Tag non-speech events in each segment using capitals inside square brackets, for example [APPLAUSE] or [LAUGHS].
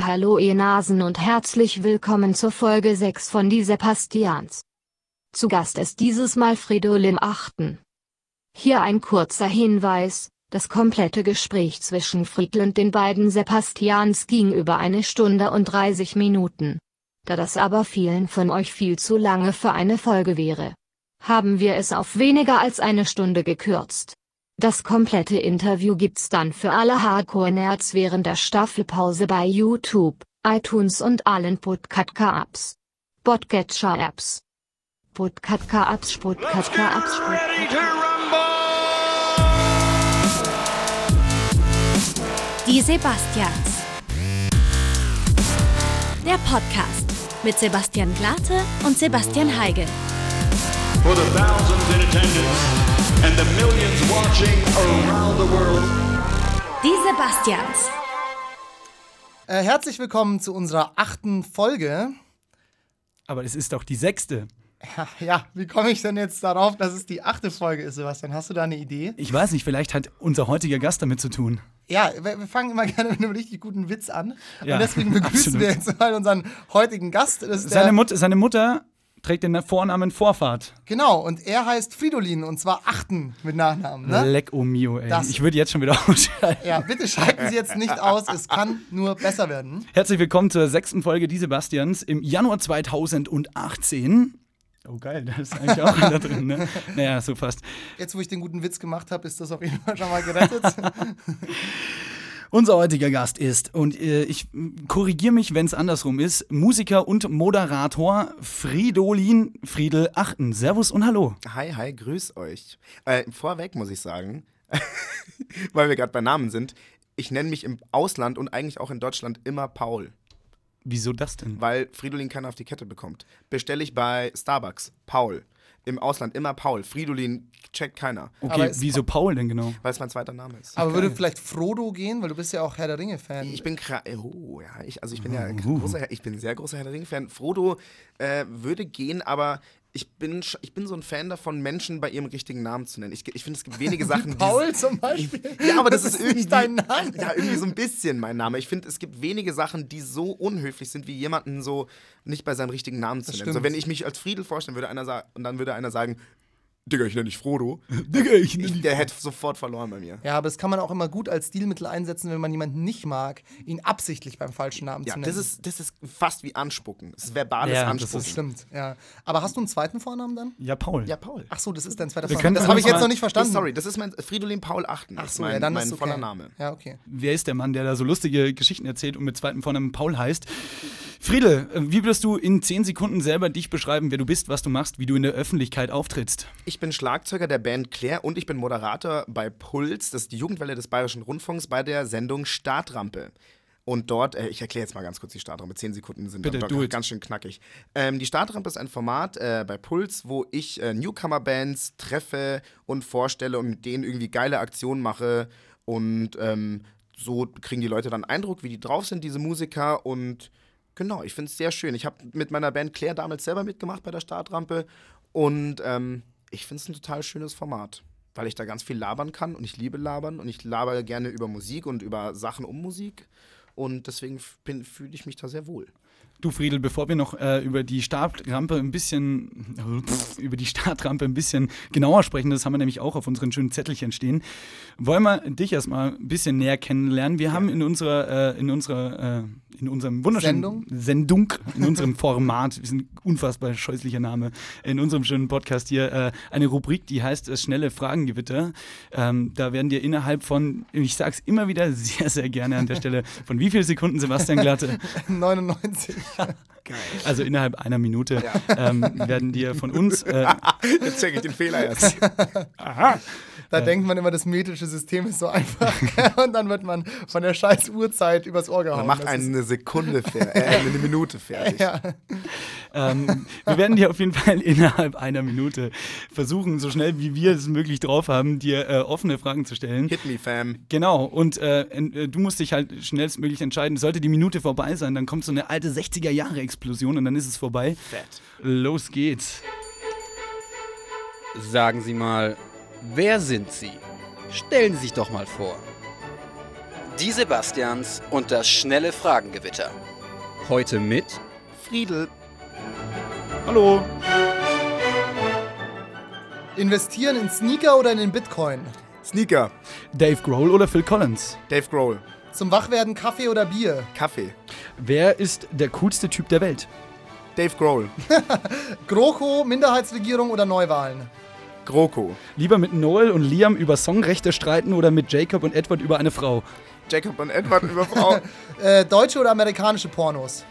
Hallo ihr Nasen und herzlich willkommen zur Folge 6 von Die Sebastians. Zu Gast ist dieses Mal Fridolin Achten. Hier ein kurzer Hinweis, das komplette Gespräch zwischen Friedl und den beiden Sebastians ging über eine Stunde und 30 Minuten. Da das aber vielen von euch viel zu lange für eine Folge wäre, haben wir es auf weniger als eine Stunde gekürzt. Das komplette Interview gibt's dann für alle Hardcore-Nerds während der Staffelpause bei YouTube, iTunes und allen Podcatka-Apps. Podcatcher-Apps. Podcatka-Apps, Podcatka-Apps, Die Sebastians. Der Podcast mit Sebastian Glate und Sebastian Heigel. for the thousands in attendance and the millions watching around the world. Die Sebastians. Äh, herzlich willkommen zu unserer achten Folge. Aber es ist doch die sechste. Ja, ja, wie komme ich denn jetzt darauf, dass es die achte Folge ist, Sebastian? Hast du da eine Idee? Ich weiß nicht, vielleicht hat unser heutiger Gast damit zu tun. Ja, wir, wir fangen immer [LAUGHS] gerne mit einem richtig guten Witz an. Ja, und deswegen begrüßen absolut. wir jetzt mal unseren heutigen Gast. Das ist Seine, der, Mut seine Mutter trägt den Vornamen Vorfahrt. genau, und er heißt Fridolin und zwar Achten mit Nachnamen. Ne? Leck oh mio, ey. Das- Ich würde jetzt schon wieder [LAUGHS] ausschalten. Ja, bitte schalten Sie jetzt nicht aus, es kann nur besser werden. Herzlich willkommen zur sechsten Folge Die Sebastians im Januar 2018. Oh geil, da ist eigentlich auch da drin, ne? [LAUGHS] Naja, so fast. Jetzt, wo ich den guten Witz gemacht habe, ist das auf jeden Fall schon mal gerettet. [LAUGHS] Unser heutiger Gast ist, und äh, ich korrigiere mich, wenn es andersrum ist, Musiker und Moderator Fridolin Friedel Achten. Servus und Hallo. Hi, hi, grüß euch. Äh, vorweg muss ich sagen, [LAUGHS] weil wir gerade bei Namen sind, ich nenne mich im Ausland und eigentlich auch in Deutschland immer Paul, Wieso das denn? weil Fridolin keiner auf die Kette bekommt. Bestelle ich bei Starbucks, Paul. Im Ausland immer Paul. Fridolin checkt keiner, Okay, es- wieso Paul denn genau? weil es mein zweiter Name ist. Aber würde vielleicht Frodo gehen, weil du bist ja auch Herr der Ringe-Fan. Ich bin kra- oh, ja, ich, also ich bin ja großer, ich bin ein sehr großer Herr der Ringe-Fan. Frodo äh, würde gehen, aber ich bin, ich bin so ein Fan davon, Menschen bei ihrem richtigen Namen zu nennen. Ich, ich finde, es gibt wenige [LAUGHS] Sachen, die. Paul zum Beispiel. Ja, aber das, ist irgendwie dein Name. Ja, irgendwie so ein bisschen mein Name. Ich finde, es gibt wenige Sachen, die so unhöflich sind, wie jemanden so nicht bei seinem richtigen Namen zu Das nennen. So, stimmt. wenn ich mich als Friedel vorstellen würde, einer und dann würde einer sagen, Digga, ich nenne dich Frodo. [LAUGHS] Digga, ich Ich, der hätte sofort verloren bei mir. Ja, aber das kann man auch immer gut als Stilmittel einsetzen, wenn man jemanden nicht mag, ihn absichtlich beim falschen Namen Ja, zu nennen. das ist, das ist fast wie Anspucken. Das ist verbales Ja, das Anspucken. Das stimmt, ja. Aber hast du einen zweiten Vornamen dann? Ja, Paul. ja, Paul. Ach so, das ist dein zweiter Wir Vorname. können Das habe ich jetzt noch nicht verstanden. Sorry, das ist mein Fridolin Paul Achten. Ach ist so, mein, ja, dann mein ist okay. voller Name. Ja, okay. Wer ist der Mann, der da so lustige Geschichten erzählt und mit zweiten Vornamen Paul heißt? Friedel, äh, wie würdest du in 10 Sekunden selber dich beschreiben, wer du bist, was du machst, wie du in der Öffentlichkeit auftrittst? Ich bin Schlagzeuger der Band Claire und ich bin Moderator bei Puls, das ist die Jugendwelle des Bayerischen Rundfunks, bei der Sendung Startrampe. Und dort, äh, ich erkläre jetzt mal ganz kurz die Startrampe, zehn Sekunden sind Bitte, dann ganz schön knackig. Ähm, die Startrampe ist ein Format äh, bei Puls, wo ich äh, Newcomer-Bands treffe und vorstelle und mit denen irgendwie geile Aktionen mache. Und ähm, so kriegen die Leute dann Eindruck, wie die drauf sind, diese Musiker. Und genau, ich finde es sehr schön. Ich habe mit meiner Band Claire damals selber mitgemacht bei der Startrampe. Und ähm, ich finde es ein total schönes Format, weil ich da ganz viel labern kann und ich liebe labern und ich labere gerne über Musik und über Sachen um Musik. Und deswegen fühle ich mich da sehr wohl. Du Friedel, bevor wir noch äh, über die Startrampe ein bisschen, äh, [LAUGHS] über die Startrampe ein bisschen genauer sprechen, das haben wir nämlich auch auf unseren schönen Zettelchen stehen, wollen wir dich erstmal ein bisschen näher kennenlernen. Wir haben in unserer, äh, in unserer, äh, in unserem wunderschönen Sendung? Sendung, in unserem [LAUGHS] Format, ist ein unfassbar scheußlicher Name, in unserem schönen Podcast hier äh, eine Rubrik, die heißt äh, schnelle Fragengewitter. Ähm, da werden dir innerhalb von, ich sag's immer wieder sehr, sehr gerne an der Stelle, von wie vielen Sekunden Sebastian Glatte [LAUGHS] 99. also innerhalb einer Minute ähm, werden dir von uns. Äh, [LAUGHS] Jetzt checke ich den Fehler erst. Da denkt man immer, das metrische System ist so einfach. [LAUGHS] und dann wird man von der scheiß Uhrzeit übers Ohr gehauen. Man macht eine Sekunde fer äh, eine Minute fertig. [LAUGHS] Ja. Ähm, wir werden dir auf jeden Fall innerhalb einer Minute versuchen, so schnell wie wir es möglich drauf haben, dir äh, offene Fragen zu stellen. Hit me, fam. Genau, und äh, äh, du musst dich halt schnellstmöglich entscheiden. Sollte die Minute vorbei sein, dann kommt so eine alte 60er-Jahre-Explosion und dann ist es vorbei. Fett. Los geht's. Sagen Sie mal, wer sind Sie? Stellen Sie sich doch mal vor. Die Sebastians und das schnelle Fragengewitter. Heute mit Friedel. Hallo. Investieren in Sneaker oder in den Bitcoin? Sneaker. Dave Grohl oder Phil Collins? Dave Grohl. Zum Wachwerden Kaffee oder Bier? Kaffee. Wer ist der coolste Typ der Welt? Dave Grohl. [LAUGHS] GroKo, Minderheitsregierung oder Neuwahlen? GroKo. Lieber mit Noel und Liam über Songrechte streiten oder mit Jacob und Edward über eine Frau? Jacob und Edward über Frau. [LAUGHS] Äh, deutsche oder amerikanische Pornos?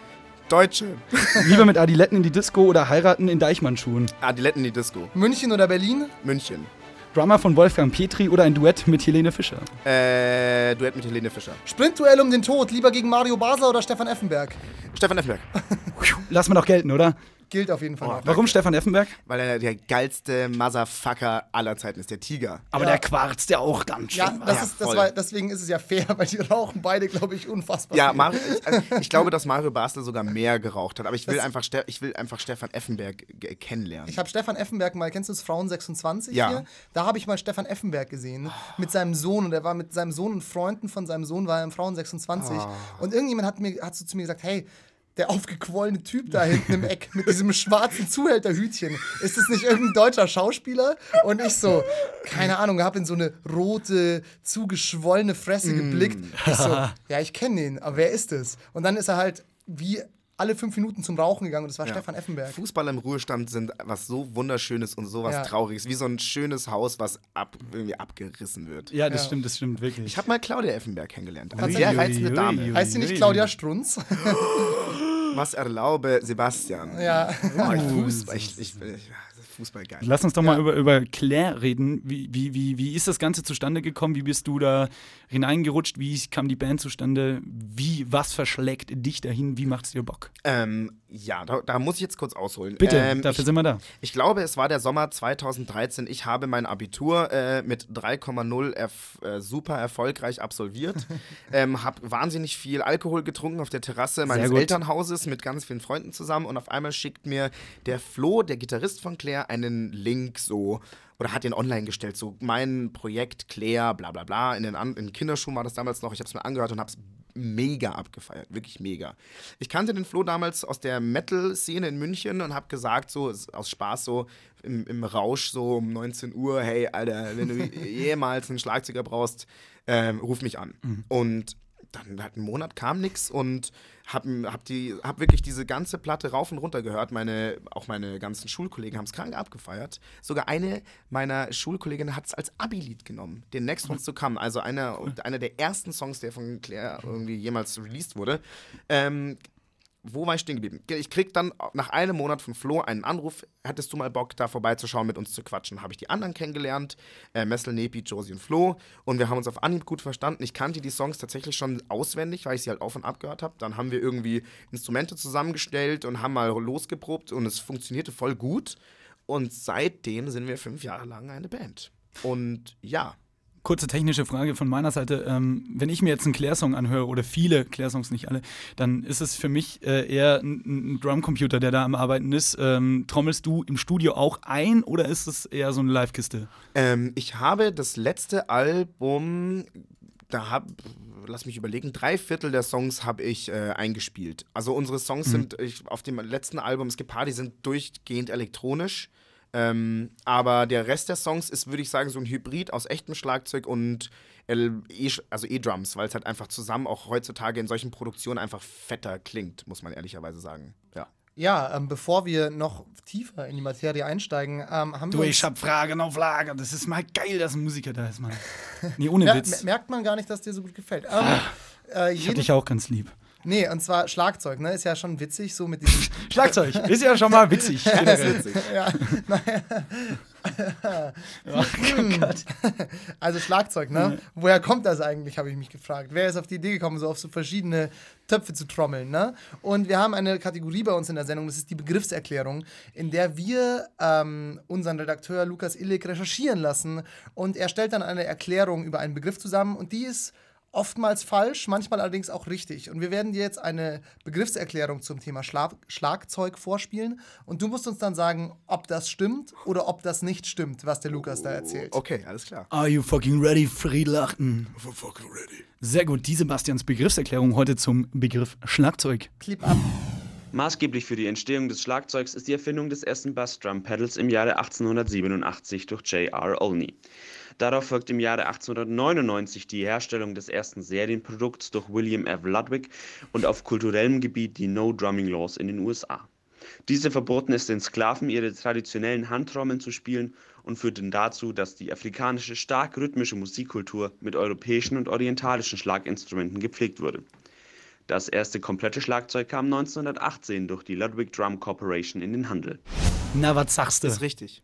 Deutsche. [LAUGHS] Lieber mit Adiletten in die Disco oder heiraten in Deichmannschuhen? Adiletten die Disco. München oder Berlin? München. Drummer von Wolfgang Petri oder ein Duett mit Helene Fischer? Äh, Duett mit Helene Fischer. Sprintduell um den Tod, lieber gegen Mario Basler oder Stefan Effenberg? Stefan Effenberg. [LAUGHS] Lass mal doch gelten, oder? Gilt auf jeden Fall noch. Warum Stefan Effenberg? Weil er der geilste Motherfucker aller Zeiten ist, der Tiger. Aber Ja. der quarzt ja auch ganz schön. Ja, das Ja, ist, das war, deswegen ist es ja fair, [LAUGHS] weil die rauchen beide, glaube ich, unfassbar. Ja, viel. Mario, ich, also [LAUGHS] ich glaube, dass Mario Basler sogar mehr geraucht hat. Aber ich will, Das- einfach, Ste ich will einfach Stefan Effenberg ge- kennenlernen. Ich habe Stefan Effenberg mal, kennst du das Frauen 26 Ja. hier? Da habe ich mal Stefan Effenberg gesehen mit seinem Sohn und er war mit seinem Sohn und Freunden von seinem Sohn war er im Frauen 26 Ah. und irgendjemand hat mir hat so zu mir gesagt, hey, der aufgequollene Typ da hinten im Eck mit diesem schwarzen Zuhälterhütchen, ist das nicht irgendein deutscher Schauspieler? Und ich so, keine Ahnung, habe in so eine rote, zugeschwollene Fresse geblickt. Ich so, [LAUGHS] ja, ich kenne den, aber wer ist es? Und dann ist er halt wie alle fünf Minuten zum Rauchen gegangen und das war Ja. Stefan Effenberg. Fußballer im Ruhestand sind was so Wunderschönes und sowas Ja. Trauriges. Wie so ein schönes Haus, was ab, irgendwie abgerissen wird. Ja, das Ja. stimmt, das stimmt wirklich. Ich habe mal Claudia Effenberg kennengelernt. Eine sehr reizende Dame. ui. Heißt sie nicht Claudia Strunz? [LAUGHS] Was erlaube Sebastian? ja. Oh, ich Fußball, ich, ich, ich, Fußball geil. Lass uns doch mal über, über Claire reden. Wie, wie, wie, wie ist das Ganze zustande gekommen? Wie bist du da hineingerutscht? Wie kam die Band zustande? Wie, was verschlägt dich dahin? Wie macht's dir Bock? Ähm, ja, da, da muss ich jetzt kurz ausholen. Bitte, ähm, dafür ich, sind wir da. Ich glaube, es war der Sommer 2013. Ich habe mein Abitur äh, mit 3,0 erf äh, super erfolgreich absolviert. [LAUGHS] ähm, habe wahnsinnig viel Alkohol getrunken auf der Terrasse meines. Elternhauses mit ganz vielen Freunden zusammen. Und auf einmal schickt mir der Flo, der Gitarrist von Claire, einen Link so. Oder hat den online gestellt, so mein Projekt Claire, bla bla bla. In den, An in Kinderschuhen war das damals noch. Ich habe es mir angehört und habe es mega abgefeiert, wirklich mega. Ich kannte den Flo damals aus der Metal-Szene in München und habe gesagt, so aus Spaß, so im, im Rausch, so um 19 Uhr, hey, Alter, wenn du [LAUGHS] jemals einen Schlagzeuger brauchst, ähm, ruf mich an. Und dann hat ein Monat kam nichts und hab, hab, die, hab wirklich diese ganze Platte rauf und runter gehört. Meine, auch meine ganzen Schulkollegen haben es krank abgefeiert. Sogar eine meiner Schulkolleginnen hat es als Abi-Lied genommen. Den Next Ones to Come. Also einer, einer der ersten Songs, der von Claire irgendwie jemals released wurde. Ähm, wo war ich stehen geblieben? Ich krieg dann nach einem Monat von Flo einen Anruf, hättest du mal Bock, da vorbeizuschauen, mit uns zu quatschen? Habe ich die anderen kennengelernt, äh, Messel, Nepi, Josie und Flo und wir haben uns auf Anhieb gut verstanden. Ich kannte die Songs tatsächlich schon auswendig, weil ich sie halt auf und ab gehört habe. Dann haben wir irgendwie Instrumente zusammengestellt und haben mal losgeprobt und es funktionierte voll gut. Und seitdem sind wir fünf Jahre lang eine Band. Und ja, Kurze technische Frage von meiner Seite. Ähm, wenn ich mir jetzt einen Claire-Song anhöre, oder viele Claire-Songs, nicht alle, dann ist es für mich äh, eher ein, ein Drumcomputer, der da am Arbeiten ist. Ähm, trommelst du im Studio auch ein oder ist es eher so eine Live-Kiste? Ähm, ich habe das letzte Album, da hab, lass mich überlegen, drei Viertel der Songs habe ich äh, eingespielt. Also unsere Songs sind ich, auf dem letzten Album, es gibt paar, die sind durchgehend elektronisch. Ähm, aber der Rest der Songs ist, würde ich sagen, so ein Hybrid aus echtem Schlagzeug und e also E-Drums, weil es halt einfach zusammen auch heutzutage in solchen Produktionen einfach fetter klingt, muss man ehrlicherweise sagen. Ja. Ja, ähm, bevor wir noch tiefer in die Materie einsteigen, ähm, haben Du, wir ich uns, hab Fragen auf Lager. Das ist mal geil, dass ein Musiker da ist, Mann. [LAUGHS] Nee, ohne Mer- Witz. mer- merkt man gar nicht, dass dir so gut gefällt. Ähm, äh, Ich hab jeden, dich auch ganz lieb. Nee, und zwar Schlagzeug, ne? Ist ja schon witzig, so mit diesem. [LAUGHS] Schlagzeug ist ja schon mal witzig. generell. ja, [LAUGHS] also Schlagzeug, ne? Woher kommt das eigentlich, habe ich mich gefragt. Wer ist auf die Idee gekommen, so auf so verschiedene Töpfe zu trommeln, ne? Und wir haben eine Kategorie bei uns in der Sendung, das ist die Begriffserklärung, in der wir ähm, unseren Redakteur Lukas Illig recherchieren lassen und er stellt dann eine Erklärung über einen Begriff zusammen und die ist oftmals falsch, manchmal allerdings auch richtig. Und wir werden dir jetzt eine Begriffserklärung zum Thema Schlag Schlagzeug vorspielen. Und du musst uns dann sagen, ob das stimmt oder ob das nicht stimmt, was der Lukas da erzählt. Okay, alles klar. Are you fucking ready, Friedlachten? Fucking ready. Sehr gut, die Sebastians Begriffserklärung heute zum Begriff Schlagzeug. Clip ab. Maßgeblich für die Entstehung des Schlagzeugs ist die Erfindung des ersten Bass-Drum-Pedals im Jahre 1887 durch J.R. Olney. Darauf folgt im Jahre 1899 die Herstellung des ersten Serienprodukts durch William F. Ludwig und auf kulturellem Gebiet die No Drumming Laws in den USA. Diese verboten es den Sklaven, ihre traditionellen Handtrommeln zu spielen und führten dazu, dass die afrikanische stark rhythmische Musikkultur mit europäischen und orientalischen Schlaginstrumenten gepflegt wurde. Das erste komplette Schlagzeug kam 1918 durch die Ludwig Drum Corporation in den Handel. Na, was sagst du? Das ist richtig.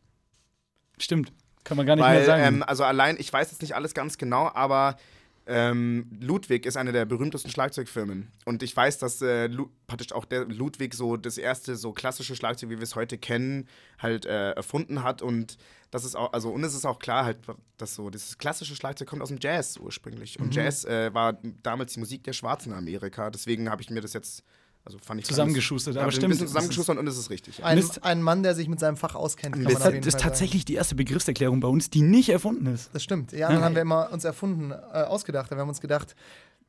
Stimmt, kann man gar nicht mehr Weil, sagen. ähm, also allein, ich weiß jetzt nicht alles ganz genau, aber ähm, Ludwig ist eine der berühmtesten Schlagzeugfirmen. Und ich weiß, dass äh, praktisch auch der Ludwig so das erste so klassische Schlagzeug, wie wir es heute kennen, halt äh, erfunden hat. Und das ist auch, also und es ist auch klar halt, dass so dieses klassische Schlagzeug kommt aus dem Jazz ursprünglich. Mhm. Und Jazz äh, war damals die Musik der Schwarzen in Amerika. Deswegen habe ich mir das jetzt, also fand ich Zusammengeschustert, aber stimmt, Ein bisschen zusammengeschustert und es ist richtig. Ja. Ein, Mist. ein Mann, der sich mit seinem Fach auskennt, kann man das auf jeden das ist tatsächlich die erste Begriffserklärung bei uns, die nicht erfunden ist. Das stimmt. Ja, dann haben wir immer uns erfunden, äh, ausgedacht. Wir haben uns gedacht,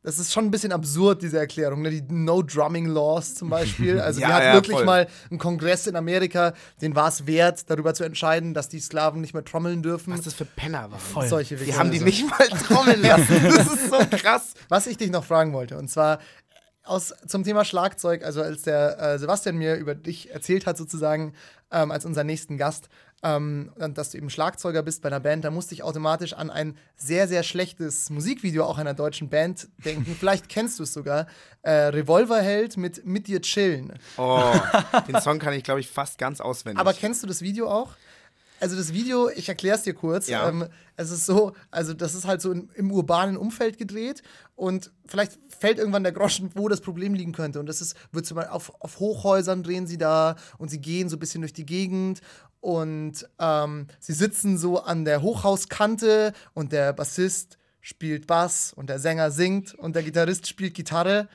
das ist schon ein bisschen absurd, diese Erklärung. Ne? Die No Drumming Laws zum Beispiel. [LAUGHS] Also, Ja, die hat ja, wirklich voll. mal einen Kongress in Amerika, den war es wert, darüber zu entscheiden, dass die Sklaven nicht mehr trommeln dürfen. Was das für Penner waren. Voll. Solche Die haben die nicht mal trommeln lassen. [LAUGHS] Das ist so krass. Was ich dich noch fragen wollte, und zwar aus, zum Thema Schlagzeug, also als der äh, Sebastian mir über dich erzählt hat, sozusagen, ähm, als unseren nächsten Gast, ähm, dass du eben Schlagzeuger bist bei einer Band, da musste ich automatisch an ein sehr, sehr schlechtes Musikvideo auch einer deutschen Band denken. [LAUGHS] Vielleicht kennst du es sogar. Äh, Revolverheld mit Mit dir chillen. Oh, [LAUGHS] den Song kann ich, glaube ich, fast ganz auswendig. Aber kennst du das Video auch? Also das Video, ich erkläre es dir kurz. Ja. Ähm, es ist so, also das ist halt so in, im urbanen Umfeld gedreht und vielleicht fällt irgendwann der Groschen, wo das Problem liegen könnte. Und das ist, wird zum Beispiel auf, auf Hochhäusern drehen sie da und sie gehen so ein bisschen durch die Gegend und ähm, sie sitzen so an der Hochhauskante und der Bassist spielt Bass und der Sänger singt und der Gitarrist spielt Gitarre.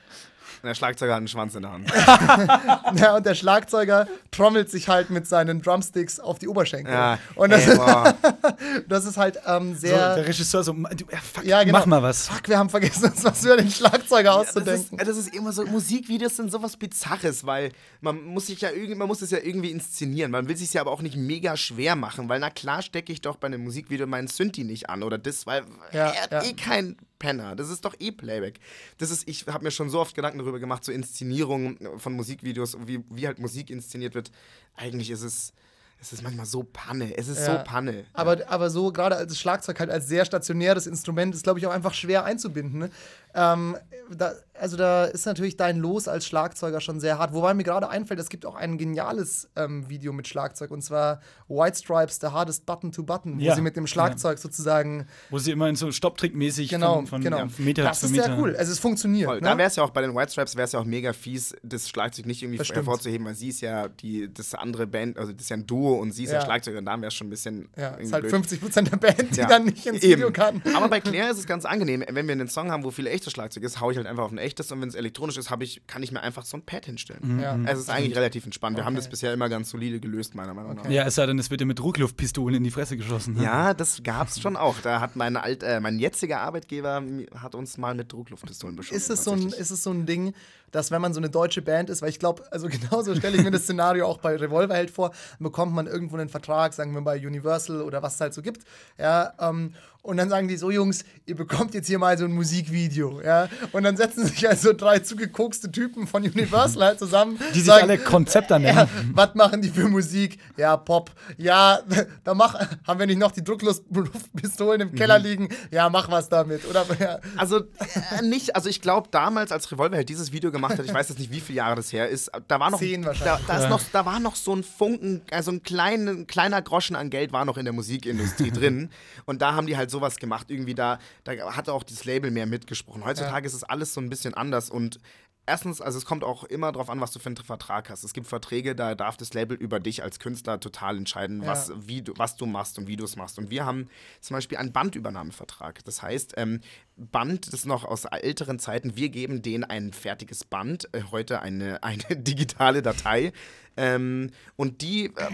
Der Schlagzeuger hat einen Schwanz in der Hand. [LAUGHS] Ja, und der Schlagzeuger trommelt sich halt mit seinen Drumsticks auf die Oberschenkel. Ja, Und das, ey, [LAUGHS] das ist halt ähm, So, sehr. der Regisseur so, du, fuck, ja, genau. mach mal was. Fuck, wir haben vergessen, uns was über den Schlagzeuger Das ist, auszudenken. das ist immer so, Musikvideos sind sowas Bizarres, weil man muss sich ja irgendwie, man muss es ja irgendwie inszenieren. Man will sich ja aber auch nicht mega schwer machen, weil na klar stecke ich doch bei einem Musikvideo meinen Synthi nicht an oder das, weil Ja, er hat ja. eh kein Penner. Das ist doch eh Playback. Das ist, ich habe mir schon so oft Gedanken darüber gemacht, so Inszenierungen von Musikvideos, wie, wie halt Musik inszeniert wird. Eigentlich ist es, es ist manchmal so Panne. Es ist Ja. so Panne. Aber, aber so, gerade als Schlagzeug halt als sehr stationäres Instrument, ist, glaube ich, auch einfach schwer einzubinden. Ne? Ähm, da, also da ist natürlich dein Los als Schlagzeuger schon sehr hart. Wobei mir gerade einfällt, es gibt auch ein geniales ähm, Video mit Schlagzeug und zwar White Stripes, The Hardest Button to Button, wo Ja. sie mit dem Schlagzeug sozusagen Wo sie immer in so Stopptrickmäßig Genau, von, von genau. ja, Meter das zu ist Meter. sehr cool. Also es funktioniert. Voll. Ne? Da wäre es ja auch bei den White Stripes wäre es ja auch mega fies, das Schlagzeug nicht irgendwie Das stimmt. hervorzuheben, weil sie ist ja die das andere Band, also das ist ja ein Duo und sie ist ja, Ja. Schlagzeugerin, da wäre es schon ein bisschen ja, ist halt blöd. 50 Prozent der Band, die Ja. dann nicht ins Eben. Video kann. Aber bei Claire [LAUGHS] ist es ganz angenehm. Wenn wir einen Song haben, wo viel echtes Schlagzeug ist, haue ich halt einfach auf ein echtes und wenn es elektronisch ist, habe ich, kann ich mir einfach so ein Pad hinstellen. Ja. Es ist eigentlich relativ entspannt. Wir haben das bisher immer ganz solide gelöst, meiner Meinung nach. Ja, es sei denn, es wird dir mit Druckluftpistolen in die Fresse geschossen. ne? Ja, das gab's schon auch. Da hat mein, alt, äh, mein jetziger Arbeitgeber hat uns mal mit Druckluftpistolen beschossen. Ist es, so ein, ist es so ein Ding, dass wenn man so eine deutsche Band ist, weil ich glaube, also [LAUGHS] genauso stelle ich mir das Szenario auch bei Revolverheld vor, dann bekommt man irgendwo einen Vertrag, sagen wir bei Universal oder was es halt so gibt, ja, ähm, und dann sagen die so, Jungs, ihr bekommt jetzt hier mal so ein Musikvideo, ja, und dann setzen sich also drei zugekokste Typen von Universal halt zusammen, Die sich sagen, alle Konzepter nennen. [LAUGHS] ja, was machen die für Musik? Ja, Pop. Ja, [LAUGHS] da mach, haben wir nicht noch die Druckluftpistolen im Keller liegen? Ja, mach was damit. Oder ja. Also äh, nicht, also ich glaube damals, als Revolver halt dieses Video gemacht hat, ich weiß jetzt nicht, wie viele Jahre das her ist, da war noch, Zehn da, wahrscheinlich. da, ist noch, da war noch so ein Funken, also ein klein, kleiner Groschen an Geld war noch in der Musikindustrie [LAUGHS] drin. Und da haben die halt sowas gemacht, irgendwie da, da hat auch das Label mehr mitgesprochen. Heutzutage ist es alles so ein bisschen anders und erstens, also es kommt auch immer darauf an, was du für einen Vertrag hast. Es gibt Verträge, da darf das Label über dich als Künstler total entscheiden, Ja. was, wie du, was du machst und wie du es machst. Und wir haben zum Beispiel einen Bandübernahmevertrag. Das heißt, ähm, Band, das ist noch aus älteren Zeiten, wir geben denen ein fertiges Band, äh, heute eine, [LAUGHS] eine digitale Datei. Ähm, und die äh,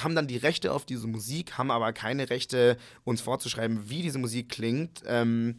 haben dann die Rechte auf diese Musik, haben aber keine Rechte, uns vorzuschreiben, wie diese Musik klingt. Ähm,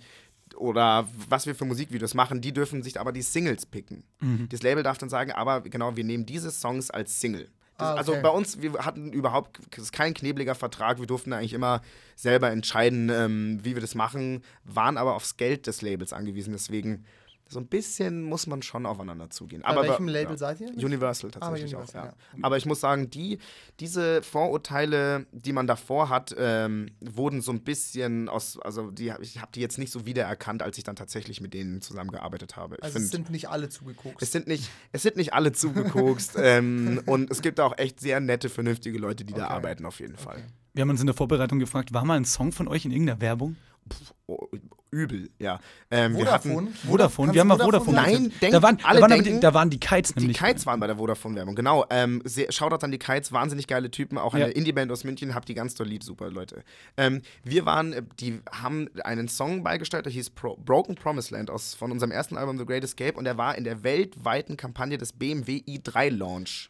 oder was wir für Musikvideos machen, die dürfen sich aber die Singles picken. Das Label darf dann sagen, aber genau, wir nehmen diese Songs als Single. Das, Ah, Also okay. bei uns, wir hatten überhaupt, kein knebliger Vertrag, wir durften eigentlich immer selber entscheiden, ähm, wie wir das machen, waren aber aufs Geld des Labels angewiesen, deswegen so ein bisschen muss man schon aufeinander zugehen. Bei aber welchem bei- Label ja. seid ihr? Universal tatsächlich Universal, auch, ja. ja. Aber ich muss sagen, die, diese Vorurteile, die man davor hat, ähm, wurden so ein bisschen aus, also die, ich habe die jetzt nicht so wiedererkannt, als ich dann tatsächlich mit denen zusammengearbeitet habe. Ich Also find, es sind nicht alle zugekokst. es sind nicht, es sind nicht alle zugekokst [LAUGHS] ähm, und es gibt auch echt sehr nette, vernünftige Leute, die da Okay. arbeiten auf jeden Fall. Wir haben uns in der Vorbereitung gefragt, war mal ein Song von euch in irgendeiner Werbung? Oh, übel, ja. Ähm, wir hatten, Vodafone? Vodafone, Kannst wir haben mal Vodafone. Nein, denk- da waren, alle da, waren denken- die, da waren die Kites Die nämlich. Kites waren bei der Vodafone-Werbung, genau. Ähm, sehr- Shoutout an die Kites, wahnsinnig geile Typen, auch eine Ja. Indie-Band aus München, habt die ganz doll lieb, super Leute. Ähm, wir waren, äh, die haben einen Song beigesteuert, der hieß Pro Broken Promised Land aus, von unserem ersten Album The Great Escape und der war in der weltweiten Kampagne des BMW i3 Launch.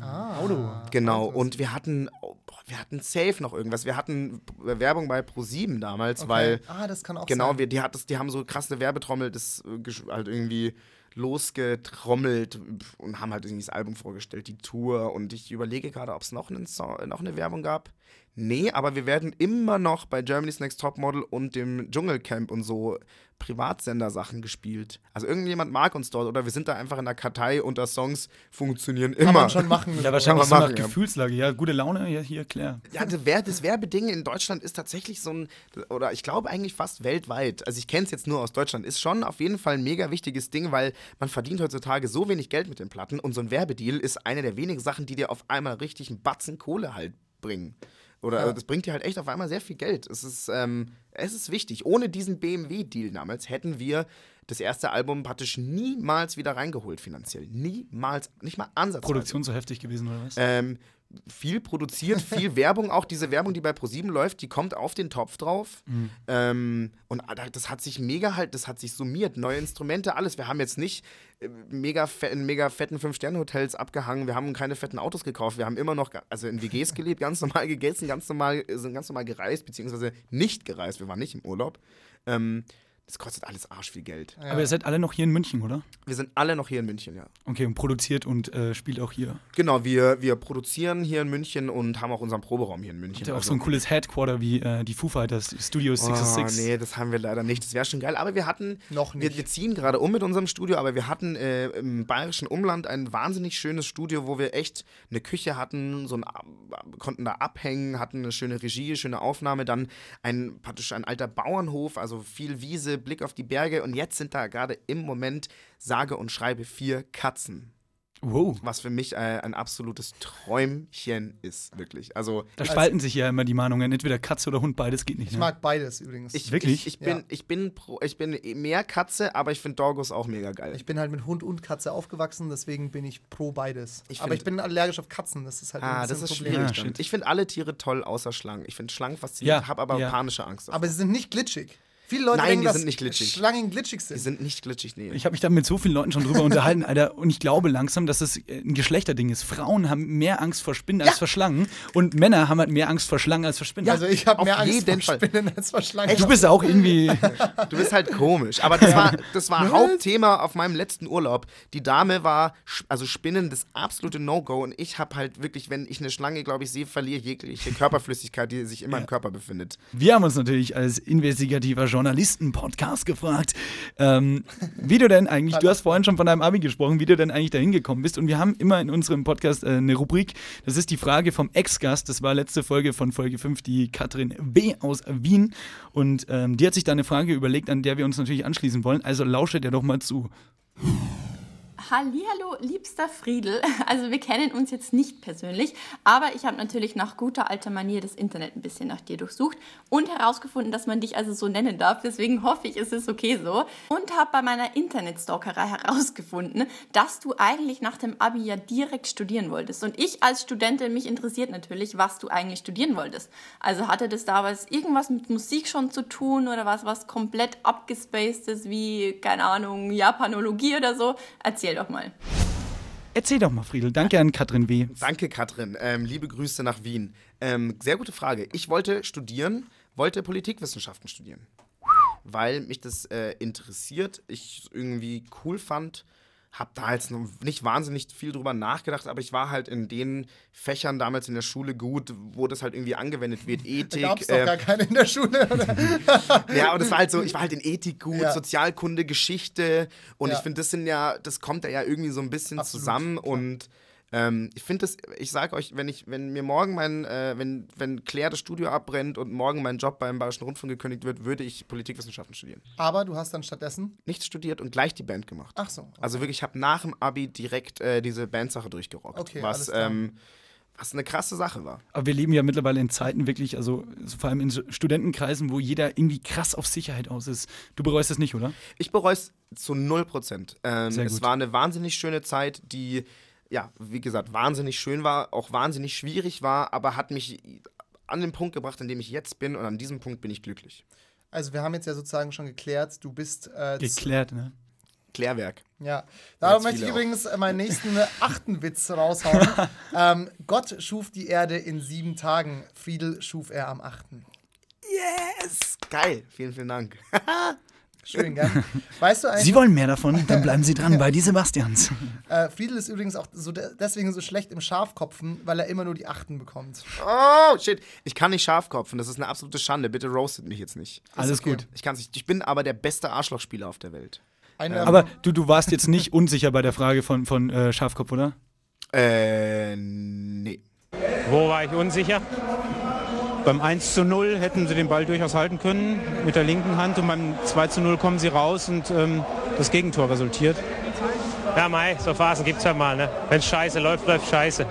Ah, Auto. Genau, und wir hatten, oh, boah, wir hatten safe noch irgendwas. Wir hatten Werbung bei Pro7 damals, weil ah, das kann auch Genau, sein. wir, die, hat das, die haben so krasse Werbetrommel, das äh, halt irgendwie losgetrommelt und haben halt irgendwie das Album vorgestellt, die Tour. Und ich überlege gerade, ob es noch, einen Song- noch eine Werbung gab. Nee, aber wir werden immer noch bei Germany's Next Topmodel und dem Dschungelcamp und so Privatsender-Sachen gespielt. Also irgendjemand mag uns dort oder wir sind da einfach in der Kartei und da Songs funktionieren immer. Kann man schon machen. ja, wahrscheinlich Kann so man nach machen, ja. Gefühlslage. Ja, gute Laune, ja, hier, klar. Ja, das, Wer das Werbeding in Deutschland ist tatsächlich so ein, oder ich glaube eigentlich fast weltweit, also ich kenne es jetzt nur aus Deutschland, ist schon auf jeden Fall ein mega wichtiges Ding, weil man verdient heutzutage so wenig Geld mit den Platten und so ein Werbedeal ist eine der wenigen Sachen, die dir auf einmal richtig einen Batzen Kohle halt bringen. Oder also das bringt dir halt echt auf einmal sehr viel Geld. Es ist, ähm, es ist wichtig. Ohne diesen BMW-Deal damals hätten wir das erste Album praktisch niemals wieder reingeholt finanziell. Niemals, nicht mal ansatzweise. Produktion so heftig gewesen, oder was? Ähm, viel produziert, [LAUGHS] viel Werbung, auch diese Werbung, die bei ProSieben läuft, die kommt auf den Topf drauf. Ähm, und da- das hat sich mega halt, das hat sich summiert. Neue Instrumente, alles. Wir haben jetzt nicht äh, mega in mega fetten Fünf-Sterne-Hotels abgehangen, wir haben keine fetten Autos gekauft, wir haben immer noch, also in WGs gelebt, ganz normal gegessen, ganz normal, sind ganz normal gereist, beziehungsweise nicht gereist, wir waren nicht im Urlaub. Ähm, das kostet alles arsch viel Geld. Aber ihr seid alle noch hier in München, oder? Wir sind alle noch hier in München, ja. Okay, und produziert und äh, spielt auch hier. Genau, wir, wir produzieren hier in München und haben auch unseren Proberaum hier in München. Habt ihr auch Also- so ein cooles Headquarter wie äh, die Foo Fighters, Studio 666? Oh, nee, das haben wir leider nicht. Das wäre schon geil. Aber wir hatten, Noch Wir, nicht. wir ziehen gerade um mit unserem Studio, aber wir hatten äh, im bayerischen Umland ein wahnsinnig schönes Studio, wo wir echt eine Küche hatten, so ein, konnten da abhängen, hatten eine schöne Regie, schöne Aufnahme, dann ein praktisch ein alter Bauernhof, also viel Wiese, Blick auf die Berge und jetzt sind da gerade im Moment sage und schreibe vier Katzen. Wow. Was für mich äh, ein absolutes Träumchen ist, wirklich. Also Da spalten sich ja immer die Meinungen. Entweder Katze oder Hund, beides geht nicht. Ich Ne? mag beides übrigens. Ich, Wirklich? Ich, ich, bin, Ja. ich, bin pro, ich bin mehr Katze, aber ich finde Doggos auch mega geil. Ich bin halt mit Hund und Katze aufgewachsen, deswegen bin ich pro beides. Ich Aber ich bin allergisch auf Katzen, das ist halt ah, ein das bisschen ist ein Problem. schwierig. Shit. ich finde alle Tiere toll, außer Schlangen. Ich finde Schlangen faszinierend, Ja, habe aber ja. panische Angst. davor. Aber sie sind nicht glitschig. Viele Leute Nein, denken, die dass sind nicht glitschig. Schlangen glitschig sind. die sind nicht glitschig, nee. Ich habe mich da mit so vielen Leuten schon drüber unterhalten, [LAUGHS] Alter. Und ich glaube langsam, dass es äh, ein Geschlechterding ist. Frauen haben mehr Angst vor Spinnen als vor Schlangen. Und Männer haben halt mehr Angst vor Schlangen als vor Spinnen. also ich habe mehr Angst vor Fall. Spinnen als vor Schlangen. du bist auch irgendwie. [LAUGHS] Du bist halt komisch. Aber das war, das war Hauptthema auf meinem letzten Urlaub. Die Dame war, also Spinnen, das absolute No-Go. Und ich habe halt wirklich, wenn ich eine Schlange, glaube ich, sehe, verliere ich jegliche Körperflüssigkeit, die sich in meinem Körper befindet. Wir haben uns natürlich als investigativer Journalisten-Podcast gefragt, ähm, wie du denn eigentlich, du hast vorhin schon von deinem Abi gesprochen, wie du denn eigentlich dahin gekommen bist. Und wir haben immer in unserem Podcast äh, eine Rubrik, das ist die Frage vom Ex-Gast. Das war letzte Folge von Folge 5, die Katrin B. aus Wien. Und ähm, die hat sich da eine Frage überlegt, an der wir uns natürlich anschließen wollen. Also lausche dir doch mal zu. Hallihallo, liebster Friedel. [LAUGHS] Also wir kennen uns jetzt nicht persönlich, aber ich habe natürlich nach guter alter Manier das Internet ein bisschen nach dir durchsucht und herausgefunden, dass man dich also so nennen darf. Deswegen hoffe ich, es ist okay so. Und habe bei meiner Internetstalkerei herausgefunden, dass du eigentlich nach dem Abi ja direkt studieren wolltest. Und ich als Studentin, mich interessiert natürlich, was du eigentlich studieren wolltest. Also hatte das damals irgendwas mit Musik schon zu tun oder was, was komplett abgespacedes wie, keine Ahnung, Japanologie oder so? Erzähl doch mal. Erzähl doch mal, Friedel. Danke an Katrin W. Danke, Katrin. Ähm, liebe Grüße nach Wien. Ähm, sehr gute Frage. Ich wollte studieren, wollte Politikwissenschaften studieren, weil mich das äh, interessiert. Ich irgendwie cool fand. Hab da jetzt noch nicht wahnsinnig viel drüber nachgedacht, aber ich war halt in den Fächern damals in der Schule gut, wo das halt irgendwie angewendet wird. [LAUGHS] Ethik. Da gab es doch äh, gar keine in der Schule. [LAUGHS] ja, und das war halt so, ich war halt in Ethik gut, Ja. Sozialkunde, Geschichte und Ja. ich finde, das sind ja, das kommt ja irgendwie so ein bisschen Absolut, zusammen klar. und ähm, ich finde das, ich sage euch, wenn ich, wenn mir morgen mein, äh, wenn, wenn Claire das Studio abbrennt und morgen mein Job beim Bayerischen Rundfunk gekündigt wird, würde ich Politikwissenschaften studieren. Aber du hast dann stattdessen. Nichts studiert und gleich die Band gemacht. Ach so. Also wirklich, ich habe nach dem Abi direkt äh, diese Bandsache durchgerockt. Okay, was, alles klar. ähm, was eine krasse Sache war. Aber wir leben ja mittlerweile in Zeiten wirklich, also so vor allem in Studentenkreisen, wo jeder irgendwie krass auf Sicherheit aus ist. Du bereust das nicht, oder? Ich bereue es zu 0%. Ähm, Sehr es war eine wahnsinnig schöne Zeit, die, ja, wie gesagt, wahnsinnig schön war, auch wahnsinnig schwierig war, aber hat mich an den Punkt gebracht, an dem ich jetzt bin und an diesem Punkt bin ich glücklich. Also wir haben jetzt ja sozusagen schon geklärt, du bist. Äh, Geklärt, ne? Klärwerk. Ja, darum Ganz möchte ich viele auch. übrigens äh, meinen nächsten äh, achten Witz raushauen. [LAUGHS] ähm, Gott schuf die Erde in sieben Tagen, Friedel schuf er am achten. Yes! Geil, vielen, vielen Dank. [LAUGHS] Schön, gell? Weißt du eigentlich, Sie wollen mehr davon? Dann bleiben Sie dran [LAUGHS] bei die Sebastians. äh, Friedel ist übrigens auch so de deswegen so schlecht im Schafkopfen, weil er immer nur die Achten bekommt. Oh, shit. Ich kann nicht Schafkopfen, das ist eine absolute Schande. Bitte roastet mich jetzt nicht. Alles okay. gut. Ich kann's nicht. Ich bin aber der beste Arschlochspieler auf der Welt. Eine, Aber du, du warst jetzt nicht [LAUGHS] unsicher bei der Frage von, von äh, Schafkopf, oder? Äh, nee. Wo war ich unsicher? Beim 1 zu 0 hätten sie den Ball durchaus halten können mit der linken Hand und beim 2 zu 0 kommen sie raus und ähm, das Gegentor resultiert. Ja, Mai, so Phasen gibt's ja mal, ne? Wenn scheiße läuft, läuft scheiße.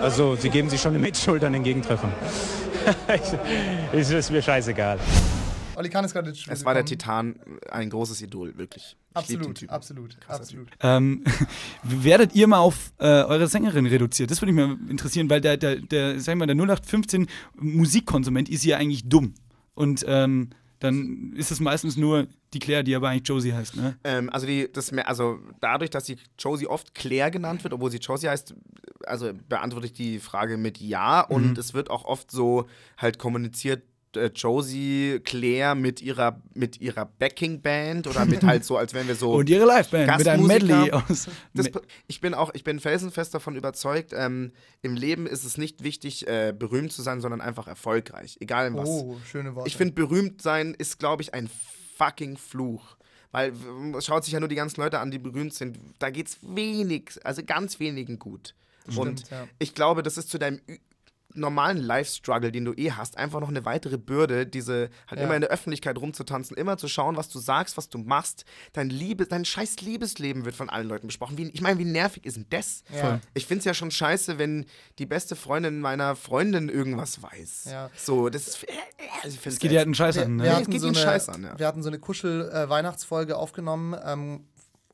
Also sie geben sich schon eine Mitschuld an den Gegentreffern. [LAUGHS] ist, ist mir scheißegal. Olli Kahn ist gerade ins Spiel Es war der. Titan, ein großes Idol, wirklich. Ich Absolut, Typen. absolut, Krasser absolut. Ähm, [LAUGHS] werdet ihr mal auf äh, eure Sängerin reduziert? Das würde mich mal interessieren, weil der, der, der, sag ich mal, der 0815 Musikkonsument ist ja eigentlich dumm. Und ähm, dann ist es meistens nur die Claire, die aber eigentlich Josie heißt, ne? Ähm, also, die, das, mehr- also dadurch, dass die Josie oft Claire genannt wird, obwohl sie Josie heißt, also beantworte ich die Frage mit Ja und Mhm. es wird auch oft so halt kommuniziert, äh, Josie, Claire mit ihrer, mit ihrer Backing-Band oder mit halt so, als wären wir so. [LAUGHS] Und ihre Liveband mit einem. Medley aus. Das, [LAUGHS] ich bin auch, ich bin felsenfest davon überzeugt, ähm, im Leben ist es nicht wichtig, äh, berühmt zu sein, sondern einfach erfolgreich. Egal in was. Oh, schöne Worte. Ich finde, berühmt sein ist, glaube ich, ein fucking Fluch. Weil schaut sich ja nur die ganzen Leute an, die berühmt sind. Da geht's wenig, also ganz wenigen gut. Und Stimmt, ja. ich glaube, das ist zu deinem normalen Life-Struggle, den du eh hast, einfach noch eine weitere Bürde, diese halt Ja. immer in der Öffentlichkeit rumzutanzen, immer zu schauen, was du sagst, was du machst. Dein Liebe, dein scheiß Liebesleben wird von allen Leuten besprochen. Wie, ich meine, wie nervig ist denn das? Ja. Ich finde es ja schon scheiße, wenn die beste Freundin meiner Freundin irgendwas weiß. Ja. So, das ist. Also Es geht ja einen Scheiß an, Wir ne? hatten geht so eine, Scheiß an, ja. Wir hatten so eine Kuschel-Weihnachtsfolge aufgenommen, ähm,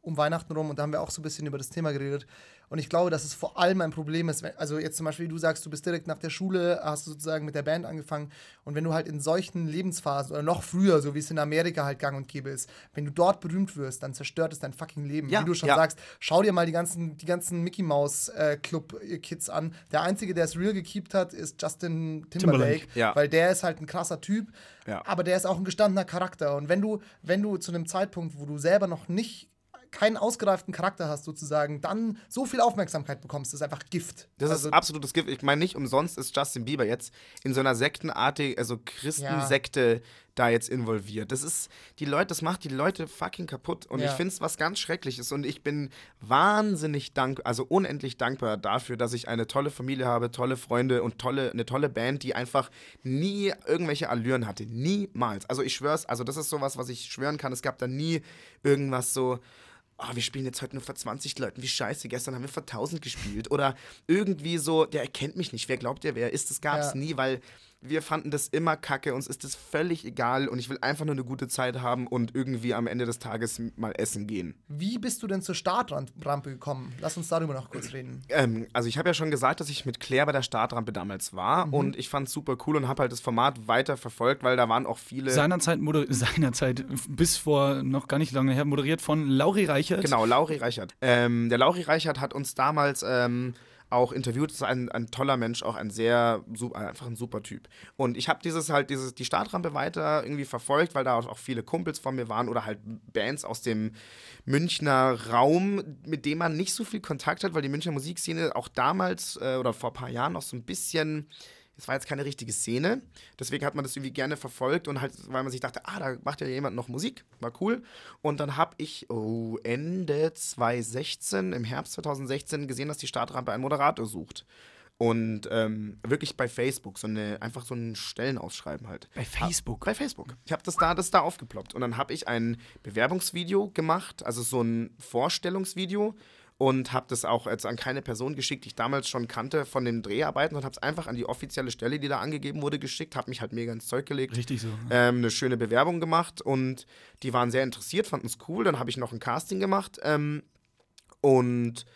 um Weihnachten rum, und da haben wir auch so ein bisschen über das Thema geredet. Und ich glaube, dass es vor allem ein Problem ist, wenn, also jetzt zum Beispiel, wie du sagst, du bist direkt nach der Schule, hast du sozusagen mit der Band angefangen. Und wenn du halt in solchen Lebensphasen oder noch früher, so wie es in Amerika halt gang und gäbe ist, wenn du dort berühmt wirst, dann zerstört es dein fucking Leben. Ja, wie du schon ja. sagst, schau dir mal die ganzen, die ganzen Mickey Mouse äh, Club äh, Kids an. Der einzige, der es real gekeept hat, ist Justin Timberlake, Timberlake, ja. weil der ist halt ein krasser Typ, Ja. aber der ist auch ein gestandener Charakter. Und wenn du, wenn du zu einem Zeitpunkt, wo du selber noch nicht keinen ausgereiften Charakter hast, sozusagen, dann so viel Aufmerksamkeit bekommst, ist einfach Gift. Das also, ist absolutes Gift. Ich meine, nicht umsonst ist Justin Bieber jetzt in so einer sektenartigen, also Christensekte da jetzt involviert. Das ist, die Leute, das macht die Leute fucking kaputt. Und Ja. ich finde es was ganz Schreckliches. Und ich bin wahnsinnig dankbar, also unendlich dankbar dafür, dass ich eine tolle Familie habe, tolle Freunde und tolle, eine tolle Band, die einfach nie irgendwelche Allüren hatte. Niemals. Also ich schwör's, also das ist sowas, was ich schwören kann. Es gab da nie irgendwas so. Oh, wir spielen jetzt heute nur vor 20 Leuten, wie scheiße, gestern haben wir vor 1000 gespielt. Oder irgendwie so, der erkennt mich nicht, wer glaubt der, wer ist, das gab es Ja. nie, weil wir fanden das immer kacke, uns ist das völlig egal und ich will einfach nur eine gute Zeit haben und irgendwie am Ende des Tages mal essen gehen. Wie bist du denn zur Startrampe gekommen? Lass uns darüber noch kurz reden. Ähm, also ich habe ja schon gesagt, dass ich mit Claire bei der Startrampe damals war Mhm. und ich fand es super cool und habe halt das Format weiter verfolgt, weil da waren auch viele... Seinerzeit, moder [LAUGHS] seinerzeit bis vor noch gar nicht lange her, moderiert von Lauri Reichert. Genau, Lauri Reichert. Ähm, der Lauri Reichert hat uns damals ähm, auch interviewt. Ist ein, ein toller Mensch, auch ein sehr, einfach ein super Typ. Und ich habe dieses halt, dieses, die Startrampe weiter irgendwie verfolgt, weil da auch viele Kumpels von mir waren oder halt Bands aus dem Münchner Raum, mit dem man nicht so viel Kontakt hat, weil die Münchner Musikszene auch damals äh, oder vor ein paar Jahren noch so ein bisschen es war jetzt keine richtige Szene. Deswegen hat man das irgendwie gerne verfolgt und halt, weil man sich dachte, ah, da macht ja jemand noch Musik. War cool. Und dann habe ich oh, Ende 2016, im Herbst 2016, gesehen, dass die Startrampe einen Moderator sucht. Und ähm, wirklich bei Facebook, so eine, einfach so ein Stellenausschreiben halt. Bei Facebook? Bei Facebook. Ich habe das da, das da aufgeploppt. Und dann habe ich ein Bewerbungsvideo gemacht, also so ein Vorstellungsvideo und habe das auch jetzt an keine Person geschickt, die ich damals schon kannte von den Dreharbeiten und habe es einfach an die offizielle Stelle, die da angegeben wurde, geschickt, habe mich halt mega ins Zeug gelegt. Richtig so. Ähm, eine schöne Bewerbung gemacht und die waren sehr interessiert, fanden es cool. Dann habe ich noch ein Casting gemacht ähm, und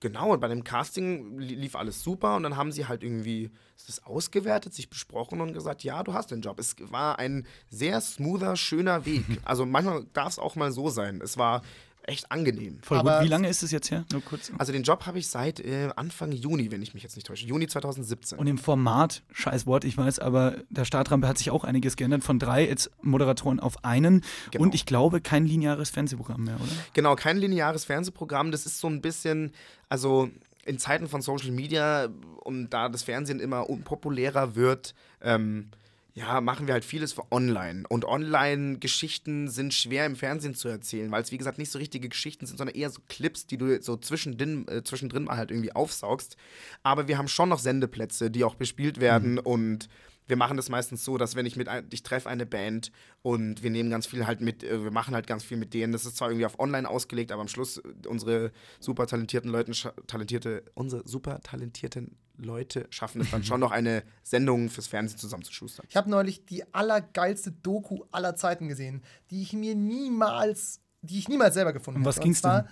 genau, und bei dem Casting li- lief alles super und dann haben sie halt irgendwie das ausgewertet, sich besprochen und gesagt, ja, du hast den Job. Es war ein sehr smoother, schöner Weg. [LAUGHS] Also manchmal darf es auch mal so sein. Es war echt angenehm. Voll Aber- gut. Wie lange ist es jetzt her? Nur kurz. Also den Job habe ich seit äh, Anfang Juni, wenn ich mich jetzt nicht täusche. Juni 2017. Und im Format, scheiß Wort, ich weiß, aber der Startrampe hat sich auch einiges geändert. Von drei jetzt Moderatoren auf einen. Genau. Und ich glaube, kein lineares Fernsehprogramm mehr, oder? Genau, kein lineares Fernsehprogramm. Das ist so ein bisschen, also in Zeiten von Social Media und da das Fernsehen immer unpopulärer wird, ähm, ja, machen wir halt vieles für online. Und Online-Geschichten sind schwer im Fernsehen zu erzählen, weil es, wie gesagt, nicht so richtige Geschichten sind, sondern eher so Clips, die du so zwischendrin, äh, zwischendrin mal halt irgendwie aufsaugst. Aber wir haben schon noch Sendeplätze, die auch bespielt werden und wir machen das meistens so, dass wenn ich mit ein, ich treffe eine Band und wir nehmen ganz viel halt mit, äh, wir machen halt ganz viel mit denen. Das ist zwar irgendwie auf online ausgelegt, aber am Schluss äh, unsere super talentierten Leute, scha- talentierte, unsere super talentierten Leute schaffen es dann [LAUGHS] schon noch eine Sendung fürs Fernsehen zusammenzuschustern. Ich habe neulich die allergeilste Doku aller Zeiten gesehen, die ich mir niemals, die ich niemals selber gefunden Um was hätte. ging's Und zwar denn?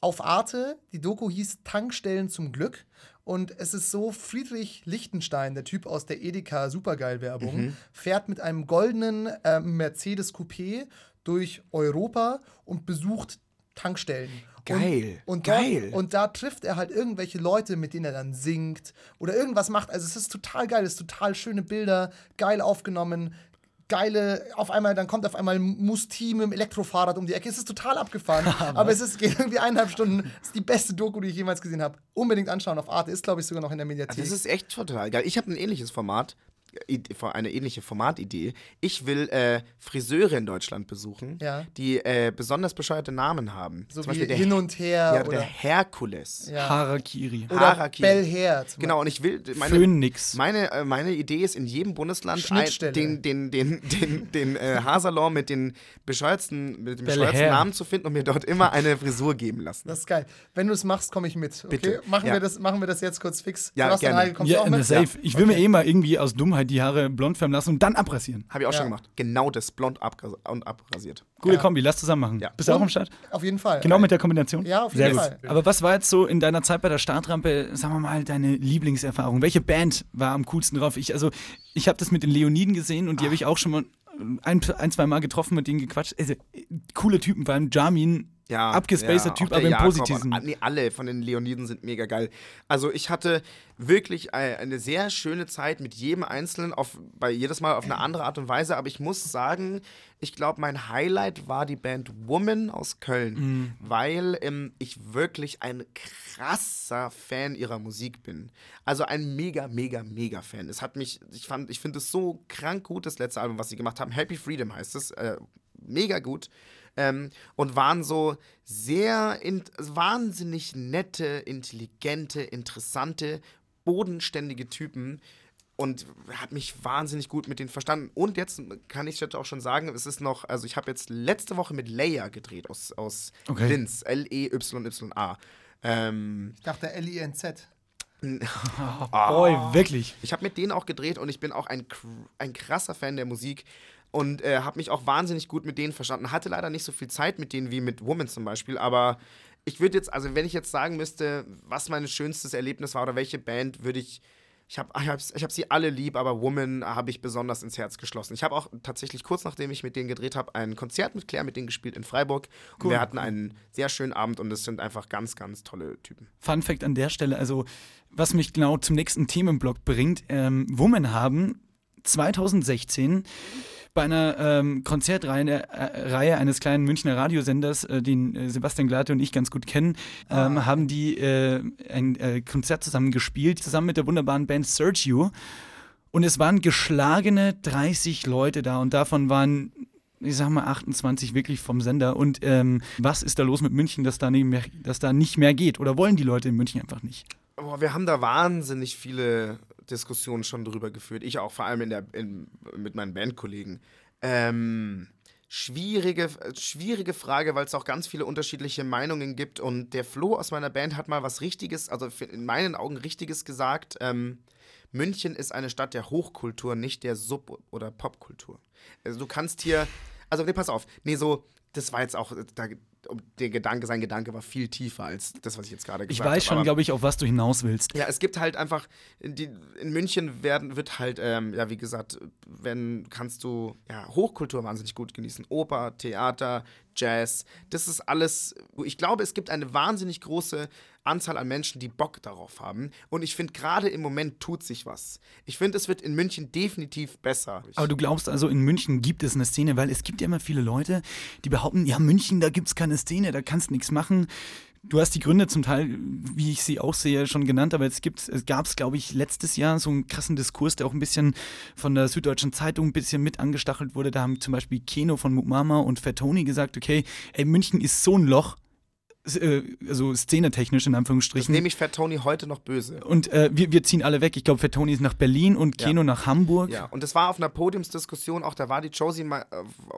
auf Arte. Die Doku hieß Tankstellen zum Glück. Und es ist so, Friedrich Lichtenstein, der Typ aus der Edeka Supergeil-Werbung, Mhm. fährt mit einem goldenen äh, Mercedes Coupé durch Europa und besucht Tankstellen. Geil, Und, und geil. Dort, und da trifft er halt irgendwelche Leute, mit denen er dann singt oder irgendwas macht. Also es ist total geil, es ist total schöne Bilder, geil aufgenommen, geile, auf einmal, dann kommt auf einmal Musti mit dem Elektrofahrrad um die Ecke. Es ist total abgefahren, [LAUGHS] aber es ist, geht irgendwie eineinhalb Stunden. Es ist die beste Doku, die ich jemals gesehen habe. Unbedingt anschauen auf Arte, ist glaube ich sogar noch in der Mediathek. Das ist echt total geil. Ich habe ein ähnliches Format, eine ähnliche Formatidee. Ich will äh, Friseure in Deutschland besuchen, Ja. die äh, besonders bescheuerte Namen haben. So Zum wie Beispiel der, Hin und Her ja, oder- der Herkules. Ja. Harakiri. Oder Harakiri. Bell Hair. zum Genau, und ich will meine, Phönix. meine, äh, meine Idee ist in jedem Bundesland ein, den, den, den, den, den äh, Haarsalon mit den bescheuertsten, mit dem bescheuertsten. Namen zu finden und mir dort immer eine Frisur geben lassen. Das ist geil. Wenn du es machst, komme ich mit. Okay? Bitte. Machen, Ja. wir das, machen wir das jetzt kurz fix. Ja, Sebastian gerne. Heigl, kommst du Ja, auch na, mit? safe. Ich will mir eh mal irgendwie aus Dummheit die Haare blond färben lassen und dann abrasieren. Habe ich auch Ja. schon gemacht. Genau das, blond und abrasiert. Gute Ja. Kombi, lass zusammen machen. Ja. Bist du auch am Start? Auf jeden Fall. Genau mit der Kombination? Ja, auf Sehr jeden gut. Fall. Aber was war jetzt so in deiner Zeit bei der Startrampe, sagen wir mal, deine Lieblingserfahrung? Welche Band war am coolsten drauf? Ich, also, ich habe das mit den Leoniden gesehen und die habe ich auch schon mal ein, ein, zwei Mal getroffen, mit denen gequatscht. Also, coole Typen, vor allem Jamin, Ja, abgespaceder ja, Typ, aber im Jakob Positiven. Und, nee, alle von den Leoniden sind mega geil. Also ich hatte wirklich ein- eine sehr schöne Zeit mit jedem Einzelnen, auf, bei jedes Mal auf eine andere Art und Weise. Aber ich muss sagen, ich glaube, mein Highlight war die Band Woman aus Köln, Mhm. weil ähm, ich wirklich ein krasser Fan ihrer Musik bin. Also ein mega, mega, mega Fan. Es hat mich, ich fand, ich finde es so krank gut, das letzte Album, was sie gemacht haben. Happy Freedom heißt es. Äh, mega gut. Ähm, und waren so sehr in, wahnsinnig nette, intelligente, interessante, bodenständige Typen. und habe mich wahnsinnig gut mit denen verstanden. Und jetzt kann ich jetzt auch schon sagen, es ist noch, also ich habe jetzt letzte Woche mit Leia gedreht aus, aus Okay. Linz, E L-E-Y-Y-A. Ähm, Ich dachte L-I-N-Z. [LAUGHS] Boy, wirklich. Ich habe mit denen auch gedreht und ich bin auch ein, ein krasser Fan der Musik und äh, habe mich auch wahnsinnig gut mit denen verstanden. Hatte leider nicht so viel Zeit mit denen wie mit Woman zum Beispiel, aber ich würde jetzt, also wenn ich jetzt sagen müsste, was mein schönstes Erlebnis war oder welche Band, würde ich. Ich habe ich hab, ich hab sie alle lieb, aber Woman habe ich besonders ins Herz geschlossen. Ich habe auch tatsächlich kurz nachdem ich mit denen gedreht habe, ein Konzert mit Claire mit denen gespielt in Freiburg. und Cool, wir hatten einen sehr schönen Abend und es sind einfach ganz, ganz tolle Typen. Fun Fact an der Stelle, also was mich genau zum nächsten Themenblock bringt, ähm, Women haben 2016 bei einer ähm, Konzertreihe äh, Reihe eines kleinen Münchner Radiosenders, äh, den äh, Sebastian Glate und ich ganz gut kennen, ähm, haben die äh, ein äh, Konzert zusammen gespielt, zusammen mit der wunderbaren Band Sergio. Und es waren geschlagene 30 Leute da und davon waren, ich sag mal, 28 wirklich vom Sender. Und ähm, was ist da los mit München, dass da, nicht mehr, dass da nicht mehr geht? Oder wollen die Leute in München einfach nicht? Boah, wir haben da wahnsinnig viele Diskussionen schon drüber geführt. Ich auch vor allem in der, in, mit meinen Bandkollegen. Ähm, schwierige, schwierige Frage, weil es auch ganz viele unterschiedliche Meinungen gibt. Und der Flo aus meiner Band hat mal was Richtiges, also in meinen Augen Richtiges gesagt. Ähm, München ist eine Stadt der Hochkultur, nicht der Sub- oder Popkultur. Also du kannst hier, also nee, pass auf, nee, so, das war jetzt auch, da, um, der Gedanke, sein Gedanke war viel tiefer als das, was ich jetzt gerade gesagt Ich habe. weiß schon, aber- glaube ich, auf was du hinaus willst. ja, es gibt halt einfach, die, in München werden, wird halt, ähm, ja, wie gesagt, wenn kannst du ja, Hochkultur wahnsinnig gut genießen. Oper, Theater, Jazz, das ist alles, ich glaube, es gibt eine wahnsinnig große Anzahl an Menschen, die Bock darauf haben. Und ich finde, gerade im Moment tut sich was. Ich finde, es wird in München definitiv besser. Aber du glaubst also, in München gibt es eine Szene, weil es gibt ja immer viele Leute, die behaupten, ja, München, da gibt es keine Szene, da kannst du nichts machen. Du hast die Gründe zum Teil, wie ich sie auch sehe, schon genannt, aber es gibt, es gab es, glaube ich, letztes Jahr so einen krassen Diskurs, der auch ein bisschen von der Süddeutschen Zeitung ein bisschen mit angestachelt wurde. Da haben zum Beispiel Keno von Mama und Fettoni gesagt, okay, ey, München ist so ein Loch, also szenetechnisch in Das Anführungsstrichen. nehme ich Fat Tony heute noch böse. Und äh, wir, wir ziehen alle weg. Ich glaube, Fettoni ist nach Berlin und Ja. Keno nach Hamburg. Ja, und das war auf einer Podiumsdiskussion, auch da war die Josie äh,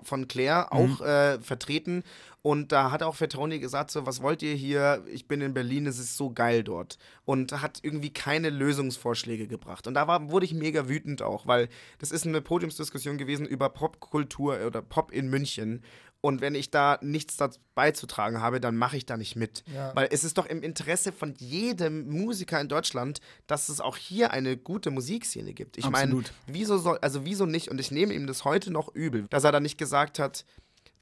von Claire Mhm. auch äh, vertreten. Und da hat auch Fetroni gesagt, so, was wollt ihr hier? Ich bin in Berlin, es ist so geil dort. Und hat irgendwie keine Lösungsvorschläge gebracht. Und da war, wurde ich mega wütend auch, weil das ist eine Podiumsdiskussion gewesen über Popkultur oder Pop in München. Und wenn ich da nichts dazu beizutragen habe, dann mache ich da nicht mit. Ja. Weil es ist doch im Interesse von jedem Musiker in Deutschland, dass es auch hier eine gute Musikszene gibt. Ich meine, wieso soll, also wieso nicht? Und ich nehme ihm das heute noch übel, dass er da nicht gesagt hat,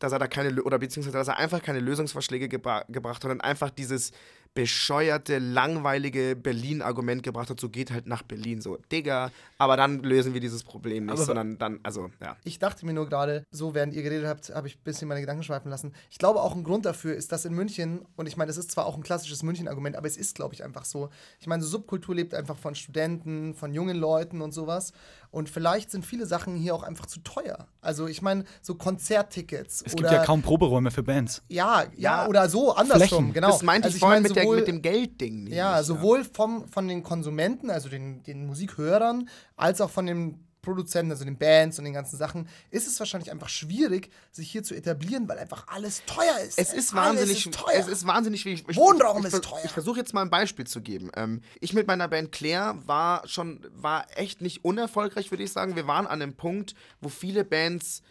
dass er da keine, oder beziehungsweise, dass er einfach keine Lösungsvorschläge gebra gebracht hat und einfach dieses bescheuerte, langweilige Berlin-Argument gebracht hat, so geht halt nach Berlin, so, Digga, aber dann lösen wir dieses Problem nicht, Aber- sondern dann, also, ja. Ich dachte mir nur gerade, so während ihr geredet habt, habe ich ein bisschen meine Gedanken schweifen lassen. Ich glaube, auch ein Grund dafür ist, dass in München, und ich meine, das ist zwar auch ein klassisches München-Argument, aber es ist, glaube ich, einfach so. Ich meine, so Subkultur lebt einfach von Studenten, von jungen Leuten und sowas. Und vielleicht sind viele Sachen hier auch einfach zu teuer. Also, ich meine, so Konzerttickets. Es oder, gibt ja kaum Proberäume für Bands. Ja, ja, Ja, oder so, andersrum, Flächen. genau. Das meinte Also ich vorhin meine, mit, der, mit dem Geldding. ja, sowohl vom, von den Konsumenten, also den, den Musikhörern, als auch von den Produzenten, also den Bands und den ganzen Sachen, ist es wahrscheinlich einfach schwierig, sich hier zu etablieren, weil einfach alles teuer ist. Es ist Alles wahnsinnig, ist teuer. es ist wahnsinnig wie ich, Wohnraum ich, ist ich, teuer. Ich versuche jetzt mal ein Beispiel zu geben. Ähm, ich mit meiner Band Claire war schon, war echt nicht unerfolgreich, würde ich sagen. Wir waren an einem Punkt, wo viele Bands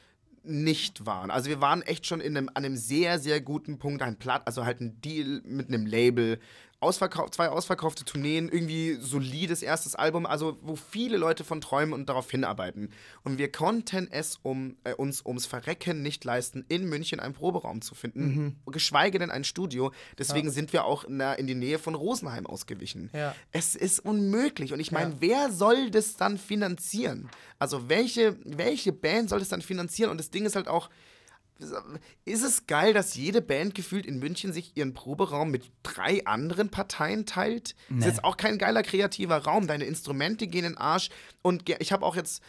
nicht waren. Also wir waren echt schon in einem, an einem sehr, sehr guten Punkt, ein Platt, also halt ein Deal mit einem Label, Ausverkauf, zwei ausverkaufte Tourneen, irgendwie solides erstes Album, also wo viele Leute von träumen und darauf hinarbeiten. Und wir konnten es um, äh, uns ums Verrecken nicht leisten, in München einen Proberaum zu finden, geschweige denn ein Studio. Deswegen sind wir auch na, in die Nähe von Rosenheim ausgewichen. Ja. Es ist unmöglich. Und ich meine, Ja. wer soll das dann finanzieren? Also welche, welche Band soll das dann finanzieren? Und das Ding ist halt auch, ist es geil, dass jede Band gefühlt in München sich ihren Proberaum mit drei anderen Parteien teilt? Ist jetzt auch kein geiler kreativer Raum. Deine Instrumente gehen in den Arsch. Und ich habe auch jetzt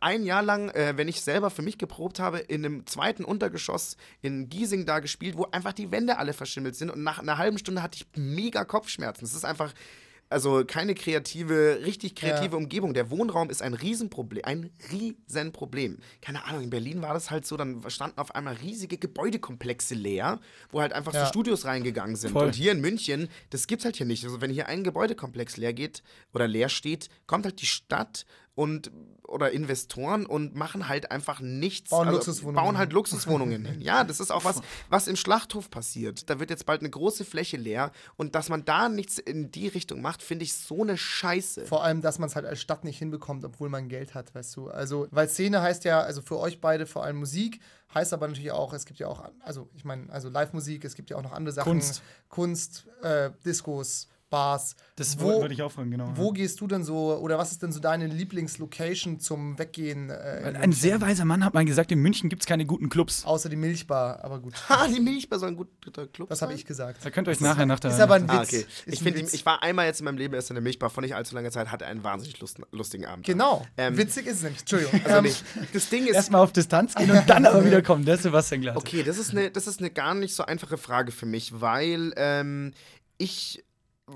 ein Jahr lang, äh, wenn ich selber für mich geprobt habe, in einem zweiten Untergeschoss in Giesing da gespielt, wo einfach die Wände alle verschimmelt sind. Und nach einer halben Stunde hatte ich mega Kopfschmerzen. Es ist einfach Also keine kreative, richtig kreative Ja. Umgebung. Der Wohnraum ist ein Riesenproblem. Ein Riesenproblem. Keine Ahnung, in Berlin war das halt so, dann standen auf einmal riesige Gebäudekomplexe leer, wo halt einfach Ja. so Studios reingegangen sind. Voll. Und hier in München, das gibt's halt hier nicht. Also wenn hier ein Gebäudekomplex leer geht oder leer steht, kommt halt die Stadt und oder Investoren und machen halt einfach nichts. Bauen also Luxuswohnungen Bauen halt Luxuswohnungen hin. Ja, das ist auch [LAUGHS] was, was im Schlachthof passiert. Da wird jetzt bald eine große Fläche leer und dass man da nichts in die Richtung macht, finde ich so eine Scheiße. Vor allem, dass man es halt als Stadt nicht hinbekommt, obwohl man Geld hat, weißt du. Also, weil Szene heißt ja, also für euch beide vor allem Musik, heißt aber natürlich auch, es gibt ja auch, also ich meine, also Live-Musik, es gibt ja auch noch andere Sachen. Kunst. Kunst, äh, Diskos, Bars. Das wo, wollte ich auch fragen, genau. Wo gehst du denn so, oder was ist denn so deine Lieblingslocation zum Weggehen? Äh, in Ein sehr weiser Mann hat mal gesagt, in München gibt es keine guten Clubs. Außer die Milchbar, aber gut. Ha, die Milchbar soll ein guter Club Das habe ich gesagt. Da könnt ihr euch nachher nach der. Ist aber ein Witz. Ah, okay. Ist Ich, ein find, Witz. ich war einmal jetzt in meinem Leben erst in der Milchbar vor nicht allzu langer Zeit, hatte einen wahnsinnig lust, lustigen Abend. Genau. Ähm, Witzig ist es nämlich. Entschuldigung. Also Ähm, nee, das Ding ist. Erstmal auf Distanz gehen und dann aber wieder kommen. Das ist Sebastian Glatte. Okay, das ist eine, das ist eine gar nicht so einfache Frage für mich, weil ähm, ich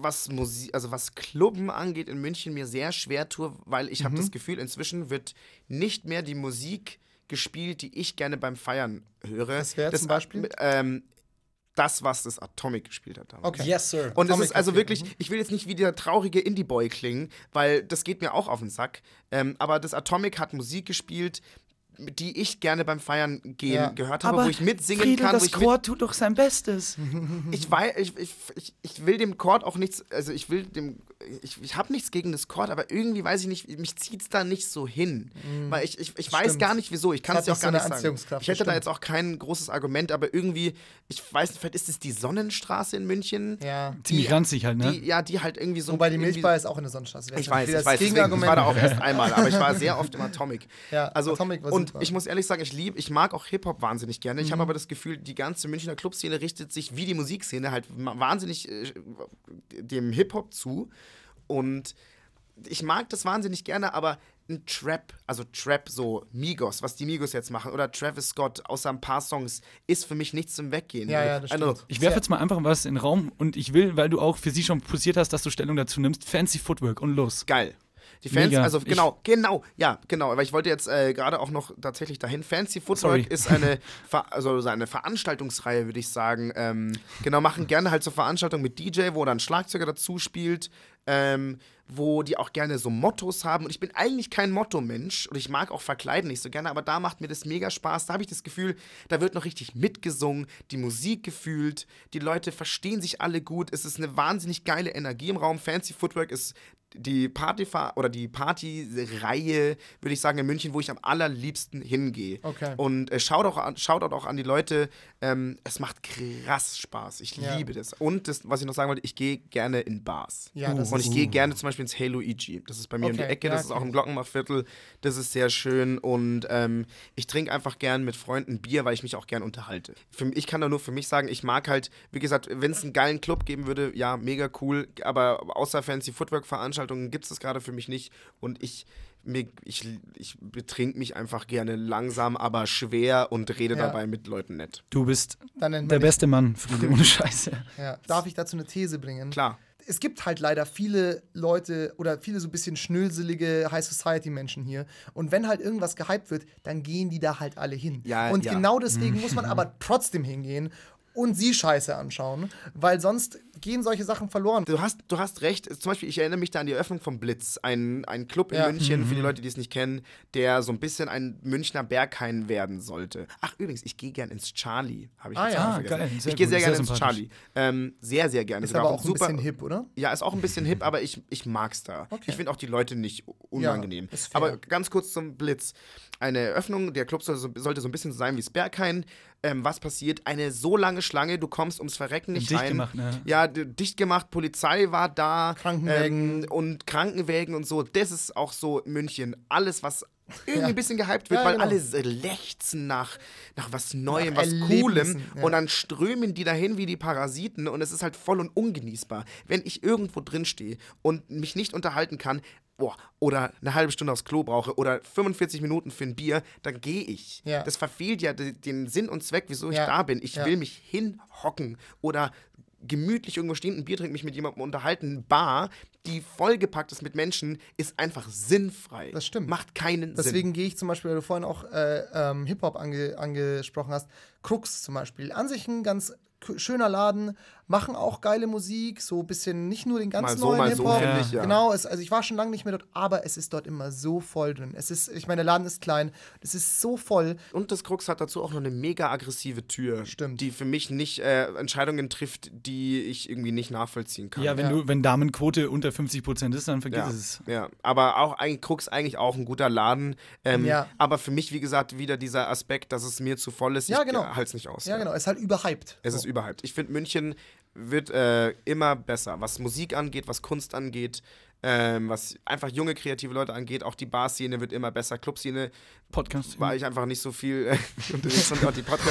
was Musik, also was Clubben angeht in München mir sehr schwer tue, weil ich Mhm. habe das Gefühl, inzwischen wird nicht mehr die Musik gespielt, die ich gerne beim Feiern höre. Das wäre zum Beispiel? Ähm, das, was das Atomic gespielt hat damals. Okay. Yes, sir. Und es Atomic, ist also wirklich, mhm. ich will jetzt nicht wie der traurige Indie-Boy klingen, weil das geht mir auch auf den Sack. Ähm, aber das Atomic hat Musik gespielt, die ich gerne beim Feiern gehen Ja. gehört habe, wo ich mitsingen Friedel, kann. wo das ich mit- Chor tut doch sein Bestes. [LAUGHS] ich weiß, ich, ich, ich, ich will dem Chord auch nichts, also ich will dem, ich, ich habe nichts gegen das Chord, aber irgendwie weiß ich nicht, mich zieht es da nicht so hin. Weil ich, ich, ich weiß stimmt. gar nicht wieso, ich kann Es dir hat auch gar nicht nicht so eine sagen. Ich hätte da jetzt auch kein großes Argument, aber irgendwie, ich weiß nicht, vielleicht ist es die Sonnenstraße in München. ja. Ziemlich ranzig halt, ne? Die, ja, die halt irgendwie so. Wobei die Milchbar ist auch in der Sonnenstraße. ich weiß, ich das weiß, deswegen, ich war da auch erst einmal, aber ich war sehr oft im Atomic. Ja, also, Atomic war und super. ich muss ehrlich sagen, ich liebe, ich mag auch Hip-Hop wahnsinnig gerne. Mhm. Ich habe aber das Gefühl, die ganze Münchner Clubszene richtet sich wie die Musikszene halt wahnsinnig äh, dem Hip-Hop zu. Und ich mag das wahnsinnig gerne, aber ein Trap, also Trap, so Migos, was die Migos jetzt machen, oder Travis Scott, außer ein paar Songs, ist für mich nichts zum Weggehen. Ja, ja, das also, stimmt. Ich werfe jetzt mal einfach was in den Raum und ich will, weil du auch für sie schon posiert hast, dass du Stellung dazu nimmst, Fancy Footwork und los. Geil. Die Fans, Mega. also Ich- genau, genau, ja, genau. Aber ich wollte jetzt äh, gerade auch noch tatsächlich dahin. Fancy Footwork Sorry. ist eine, [LAUGHS] Ver also so eine Veranstaltungsreihe, würde ich sagen. Ähm, genau, machen gerne halt so Veranstaltungen mit DJ, wo dann Schlagzeuger dazu spielt, ähm, wo die auch gerne so Mottos haben. Und ich bin eigentlich kein Motto-Mensch und ich mag auch Verkleiden nicht so gerne, aber da macht mir das mega Spaß. Da habe ich das Gefühl, da wird noch richtig mitgesungen, die Musik gefühlt, die Leute verstehen sich alle gut. Es ist eine wahnsinnig geile Energie im Raum. Fancy Footwork ist die Party oder die Partyreihe, würde ich sagen, in München, wo ich am allerliebsten hingehe. Okay. Und äh, schaut auch an, schaut auch an die Leute. Ähm, es macht krass Spaß. Ich Ja. liebe das. Und das, was ich noch sagen wollte, ich gehe gerne in Bars. Ja, das und ich gehe gerne zum Beispiel ins Halo EG. Das ist bei mir um die Okay, Ecke, ja, das ist auch okay. im Glockenbachviertel. Das ist sehr schön. Und ähm, ich trinke einfach gern mit Freunden Bier, weil ich mich auch gern unterhalte. Für, ich kann da nur für mich sagen, ich mag halt, wie gesagt, wenn es einen geilen Club geben würde, ja, mega cool. Aber außer Fancy Footwork-Veranstaltungen gibt es das gerade für mich nicht. Und ich. Mir, ich, ich betrink mich einfach gerne langsam, aber schwer und rede Ja. dabei mit Leuten nett. Du bist der dich- beste Mann, Friedel, [LAUGHS] ohne Scheiße. Ja. Darf ich dazu eine These bringen? Klar. Es gibt halt leider viele Leute oder viele so ein bisschen schnöselige High Society Menschen hier. Und wenn halt irgendwas gehypt wird, dann gehen die da halt alle hin. Ja, und ja. genau deswegen muss man aber trotzdem hingehen und sie Scheiße anschauen, weil sonst gehen solche Sachen verloren. Du hast, du hast recht. Zum Beispiel, ich erinnere mich da an die Eröffnung vom Blitz. Ein, ein Club in Ja. München, für die Leute, die es nicht kennen, der so ein bisschen ein Münchner Berghain werden sollte. Ach, übrigens, ich gehe gern ins Charlie. Habe ich Ah, jetzt ja. Ah, vergessen. geil, ich gehe sehr gerne ins. Charlie. Ähm, sehr, sehr gerne. Ist Sogar aber auch auch ein bisschen hip, oder? Ja, ist auch ein bisschen hip, aber ich, ich mag's da. Okay. Ich finde auch die Leute nicht unangenehm. fair. aber ganz kurz zum Blitz. Eine Eröffnung, der Club soll so, sollte so ein bisschen so sein wie das Berghain. Ähm, was passiert? Eine so lange Schlange, du kommst ums Verrecken nicht Dicht rein. gemacht, ne? Ja, dicht gemacht, Polizei war da. Krankenwägen. Ähm, und Krankenwägen und so. Das ist auch so München. Alles, was irgendwie Ja. ein bisschen gehypt wird, Ja, weil genau. alle lechzen nach, nach was Neuem, Nach was Coolem. ja. Und dann strömen die dahin wie die Parasiten und es ist halt voll und ungenießbar. Wenn ich irgendwo drin stehe und mich nicht unterhalten kann, boah, oder eine halbe Stunde aufs Klo brauche oder 45 Minuten für ein Bier, dann gehe ich. Ja. Das verfehlt ja de- den Sinn und Zweck, wieso ich Ja. da bin. Ich Ja. will mich hinhocken oder gemütlich irgendwo stehen, ein Bier trinken, mich mit jemandem unterhalten, eine Bar, die vollgepackt ist mit Menschen, ist einfach sinnfrei. Das stimmt. Macht keinen Sinn. Deswegen gehe ich zum Beispiel, weil du vorhin auch äh, ähm, Hip-Hop ange angesprochen hast, Krux zum Beispiel. An sich ein ganz schöner Laden, machen auch geile Musik, so ein bisschen nicht nur den ganz Mal so, neuen mal so, Hip-Hop. finde ich, ja. Genau, es, also ich war schon lange nicht mehr dort, aber es ist dort immer so voll drin. Es ist, ich meine, der Laden ist klein, es ist so voll. Und das Krux hat dazu auch noch eine mega aggressive Tür, Stimmt. die für mich nicht äh, Entscheidungen trifft, die ich irgendwie nicht nachvollziehen kann. Ja, wenn, Du, wenn Damenquote unter 50% ist, dann vergiss Ja, es. ja, aber auch eigentlich Krux eigentlich auch ein guter Laden. Ähm, Ja. Aber für mich, wie gesagt, wieder dieser Aspekt, dass es mir zu voll ist. Ja, ich genau. halte es nicht aus. Ja, genau, es ist halt überhyped. Es so. ist überhyped. Ich finde, München wird äh, immer besser, was Musik angeht, was Kunst angeht, ähm, was einfach junge, kreative Leute angeht. Auch die Bar-Szene wird immer besser. Club-Szene Podcast. war ich einfach nicht so viel äh, [LAUGHS] unterwegs und auch die Podcast-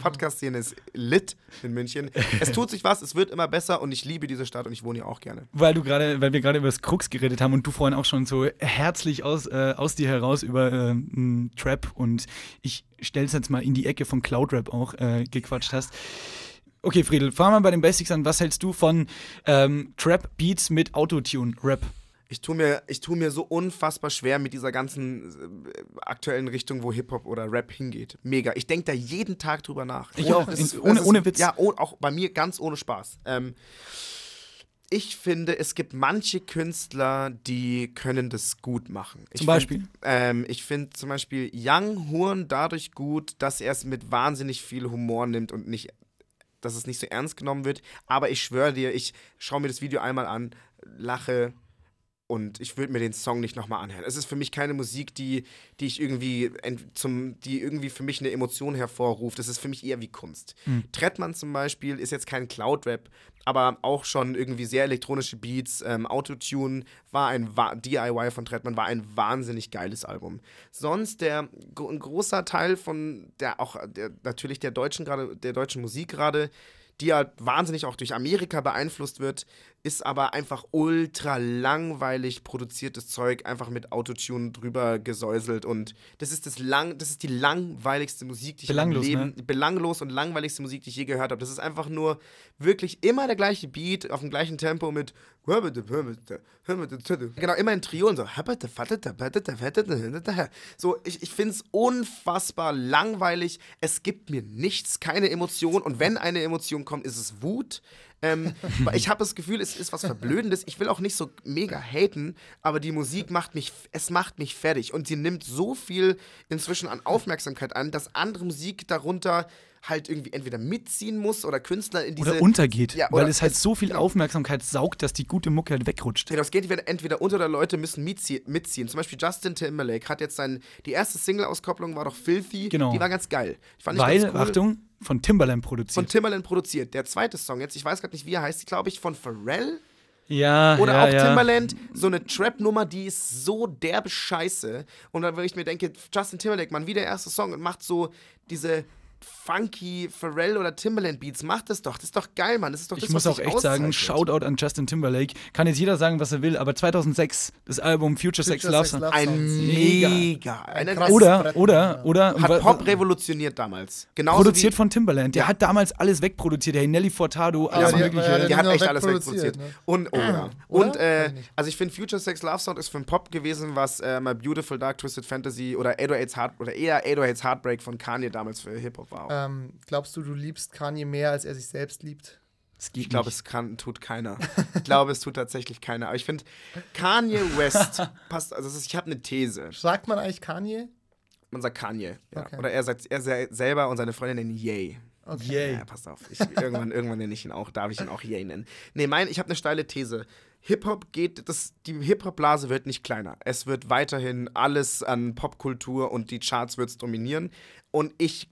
Podcast-Szene. ist lit in München. Es tut sich was, es wird immer besser und ich liebe diese Stadt und ich wohne hier auch gerne. Weil du gerade, weil wir gerade über das Krux geredet haben und du vorhin auch schon so herzlich aus, äh, aus dir heraus über äh, m, Trap und ich stell's jetzt mal in die Ecke von Cloud Rap auch äh, gequatscht hast. Okay, Friedel, fangen wir bei den Basics an. Was hältst du von ähm, Trap Beats mit Autotune Rap? Ich tue mir, ich tu mir so unfassbar schwer mit dieser ganzen äh, aktuellen Richtung, wo Hip-Hop oder Rap hingeht. Mega. Ich denke da jeden Tag drüber nach. Ich auch. ist- ohne- ist- ohne Witz. Ja, oh, auch bei mir ganz ohne Spaß. Ähm, ich finde, es gibt manche Künstler, die können das gut machen. Ich Zum Beispiel? Find, ähm, ich finde zum Beispiel Young Horn dadurch gut, dass er es mit wahnsinnig viel Humor nimmt und nicht dass es nicht so ernst genommen wird. Aber ich schwöre dir, ich schaue mir das Video einmal an, lache und ich würde mir den Song nicht nochmal anhören. Es ist für mich keine Musik, die, die ich irgendwie zum, die irgendwie für mich eine Emotion hervorruft. Es ist für mich eher wie Kunst. Mhm. Trettmann zum Beispiel ist jetzt kein Cloud-Rap, aber auch schon irgendwie sehr elektronische Beats. Ähm, Autotune war ein Wa DIY von Trettmann war ein wahnsinnig geiles Album. Sonst der ein großer Teil von der auch der, natürlich der deutschen gerade der deutschen Musik gerade die ja wahnsinnig auch durch Amerika beeinflusst wird, ist aber einfach ultra langweilig produziertes Zeug, einfach mit Autotune drüber gesäuselt und das ist das lang, das ist die langweiligste Musik, die ich Belanglos, meinem Leben, belanglos und langweiligste Musik, die ich je gehört habe. Das ist einfach nur wirklich immer der gleiche Beat auf dem gleichen Tempo mit genau immer in Trio und so so ich, ich finde es unfassbar langweilig. Es gibt mir nichts, keine Emotion und wenn eine Emotion kommt, ist es Wut. Ähm, ich habe das Gefühl, es ist was Verblödendes. Ich will auch nicht so mega haten, aber die Musik macht mich, es macht mich fertig. Und sie nimmt so viel inzwischen an Aufmerksamkeit an, dass andere Musik darunter halt irgendwie entweder mitziehen muss oder Künstler in diese. Oder untergeht, Ja, weil oder es halt so viel Aufmerksamkeit saugt, dass die gute Mucke halt wegrutscht. Genau, es geht entweder- entweder unter oder Leute müssen mitzie mitziehen. Zum Beispiel Justin Timberlake hat jetzt sein, die erste Single-Auskopplung war doch Filthy. Genau. Die war ganz geil. Weil, ganz cool. Achtung, von Timbaland produziert. Von Timbaland produziert. Der zweite Song jetzt, ich weiß gerade nicht, wie er heißt, glaube ich, von Pharrell. ja, Oder ja, auch ja. Timbaland, so eine Trap-Nummer, die ist so derbe Scheiße. Und dann, wenn ich mir denke, Justin Timberlake, Mann, wie der erste Song und macht so diese funky Pharrell oder Timbaland Beats, macht das doch. Das ist doch geil, Mann. Das ist doch das, Ich muss was auch echt sagen. Shoutout an Justin Timberlake. Kann jetzt jeder sagen, was er will, aber 2006 das Album Future, Sex Future Love Sex Song. Love Ein Songs. mega. Ein Ein krasses Oder, oder, oder. hat Pop revolutioniert damals. Genauso produziert wie, von Timbaland. Der Ja. hat damals alles wegproduziert. Hey, Nelly Furtado, alles die- Mögliche. ja, Die hat echt alles wegproduziert, ne? Und, oh ja. Oder? Und, äh, also ich finde, Future Sex Love Sound ist für den Pop gewesen, was äh, My Beautiful Dark Twisted Fantasy oder 808's Heart, oder eher 808's Heartbreak von Kanye damals für Hip-Hop war. Auch. Ähm, glaubst du, du liebst Kanye mehr, als er sich selbst liebt? Ich glaube, es kann, tut keiner. [LAUGHS] Ich glaube, es tut tatsächlich keiner. Aber ich finde, Kanye West [LAUGHS] passt, also ich habe eine These. Sagt man eigentlich Kanye? Man sagt Kanye. Ja. Okay. Oder er sagt er se- selber und seine Freundin nennen Yay. Okay. Yay. Ja, passt auf. Ich, irgendwann, irgendwann nenne ich ihn auch, darf ich ihn auch Yay nennen. Nee, mein, ich habe eine steile These. Hip-Hop geht, das, die Hip-Hop-Blase wird nicht kleiner. Es wird weiterhin alles an Popkultur und die Charts wird es dominieren. Und ich,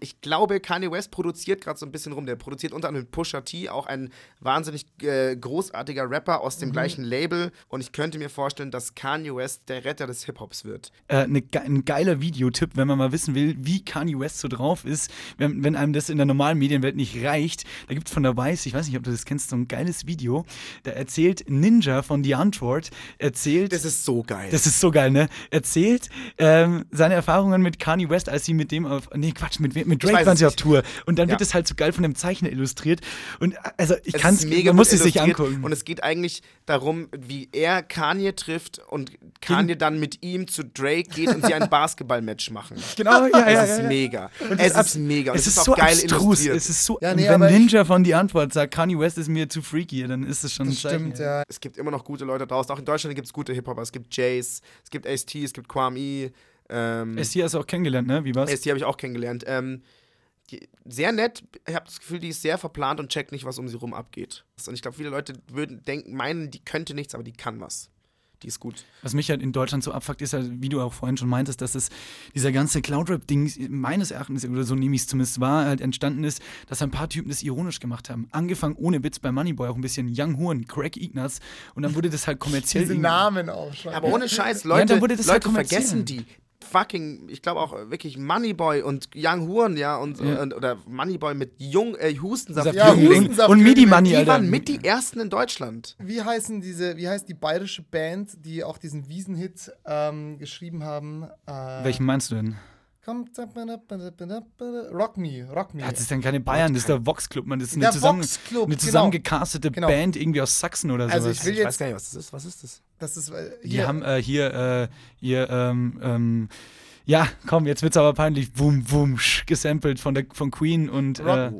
ich glaube, Kanye West produziert gerade so ein bisschen rum. Der produziert unter anderem Pusha T, auch ein wahnsinnig äh, großartiger Rapper aus dem gleichen Label. Und ich könnte mir vorstellen, dass Kanye West der Retter des Hip-Hops wird. äh, ne, ein geiler Videotipp, wenn man mal wissen will, wie Kanye West so drauf ist, wenn, wenn einem das in der normalen Medienwelt nicht reicht. Da gibt es von der Weiß, ich weiß nicht, ob du das kennst, so ein geiles Video. Da erzählt Ninja von Die Antwort, erzählt. Das ist so geil. Das ist so geil, ne? Erzählt ähm, seine Erfahrungen mit Kanye West, als sie mit dem auf. Nee, Quatsch, Quatsch, mit, mit Drake waren es sie auf. Tour. Und dann wird Ja. es halt so geil von dem Zeichner illustriert. Und also ich Es kann es, mega man muss es sich angucken. Und es geht eigentlich darum, wie er Kanye trifft und Kanye dann mit ihm zu Drake geht und sie ein [LAUGHS] Basketballmatch machen. Genau, ja, ja, Es ist ja, mega. Und es ist mega. Und es ist auch so geil abstrus. illustriert. Es ist so, Ja, nee, wenn Ninja von die Antwort sagt, Kanye West ist mir zu freaky, dann ist es schon ein Das Zeichen. stimmt, ja. Es gibt immer noch gute Leute draußen. Auch in Deutschland gibt es gute Hip-Hopper. Es gibt Jace, es gibt Ace-T, es gibt Kwame. Ähm, ST hast du auch kennengelernt, ne? Wie war's? Ace-T habe ich auch kennengelernt. Ähm, die, sehr nett. Ich habe das Gefühl, die ist sehr verplant und checkt nicht, was um sie rum abgeht. Und ich glaube, viele Leute würden denken, meinen, die könnte nichts, aber die kann was. Die ist gut. Was mich halt in Deutschland so abfuckt, ist halt, wie du auch vorhin schon meintest, dass es dieser ganze Cloud-Rap-Ding meines Erachtens, oder so nehme ich es zumindest wahr, halt entstanden ist, dass ein paar Typen das ironisch gemacht haben. Angefangen ohne Witz bei Moneyboy, auch ein bisschen Young Horn, Craig Ignatz und dann wurde das halt [LAUGHS] kommerziell. Diese Namen auch schon. Aber ohne Scheiß, Ja, Leute, dann wurde das halt Leute kommerziell. vergessen die. Fucking, ich glaube auch wirklich Moneyboy und Young Huren, ja, und, Ja. und oder Moneyboy mit Jung, äh, Hustensaft. Saft Ja, Jung Hustensaft und, Midi Money, Die Alter. waren mit die ersten in Deutschland. Wie heißen diese, wie heißt die bayerische Band, die auch diesen Wiesenhit ähm, geschrieben haben? Äh, Welchen meinst du denn? Kommt, Rock Me, Rock Me. Ja, das ist dann keine Bayern, das ist der Vox Club, man. Das ist eine, Der zusammen, Vox Club, eine genau. zusammengecastete Genau. Band irgendwie aus Sachsen oder sowas. Also ich will Ich weiß jetzt, gar nicht, was das ist. Was ist das? Das ist, äh, Die hier, haben äh, hier, äh, hier, ähm, ähm, ja, komm, jetzt wird's aber peinlich, wum, wum, sch, gesampelt von, der, von Queen und. Äh,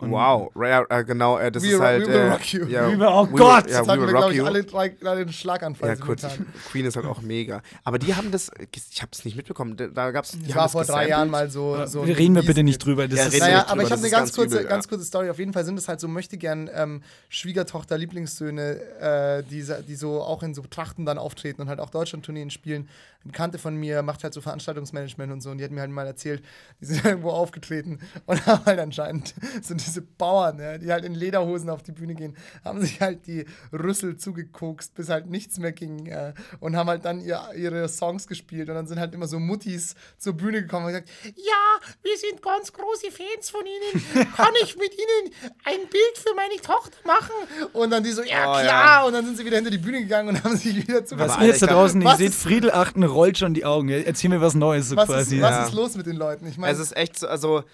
und Wow, ja, äh, genau, äh, das We ist halt. we will äh, rock you. Ja, We will- oh we Gott, will, ja, jetzt we hatten wir, glaube ich, alle drei gerade den Schlaganfall Ja, kurz. Queen ist halt auch mega. Aber die haben das, ich habe das nicht mitbekommen. Da- gab's, die Das war das vor drei. Jahren mal so. so reden wir bitte nicht drüber. Das Ja, ist, Naja, nicht aber ich drüber, habe das eine ganz ganz kurze, übel, ja. ganz kurze Story. Auf jeden Fall sind es halt so möchte gern ähm, Schwiegertochter, Lieblingssöhne, äh, die, die so auch in so Trachten dann auftreten und halt auch Deutschlandtourneen spielen. Eine Bekannte von mir macht halt so Veranstaltungsmanagement und so und die hat mir halt mal erzählt, die sind [LAUGHS] irgendwo aufgetreten und [LAUGHS] haben halt anscheinend so diese Bauern, ja, die halt in Lederhosen auf die Bühne gehen, haben sich halt die Rüssel zugekokst, bis halt nichts mehr ging äh, und haben halt dann ihr, ihre Songs gespielt und dann sind halt immer so Muttis zur Bühne gekommen und gesagt, ja, wir sind ganz große Fans von Ihnen, kann ich mit Ihnen ein Bild für meine Tochter machen? Und dann die so, ja Oh, klar, ja. und dann sind sie wieder hinter die Bühne gegangen und haben sich wieder zu was ihr jetzt da draußen nicht was seht, Friedel Achten rollt schon die Augen. Erzähl mir was Neues so was, quasi. ist, was Ja. ist los mit den Leuten? Ich meine, Es ist echt so, also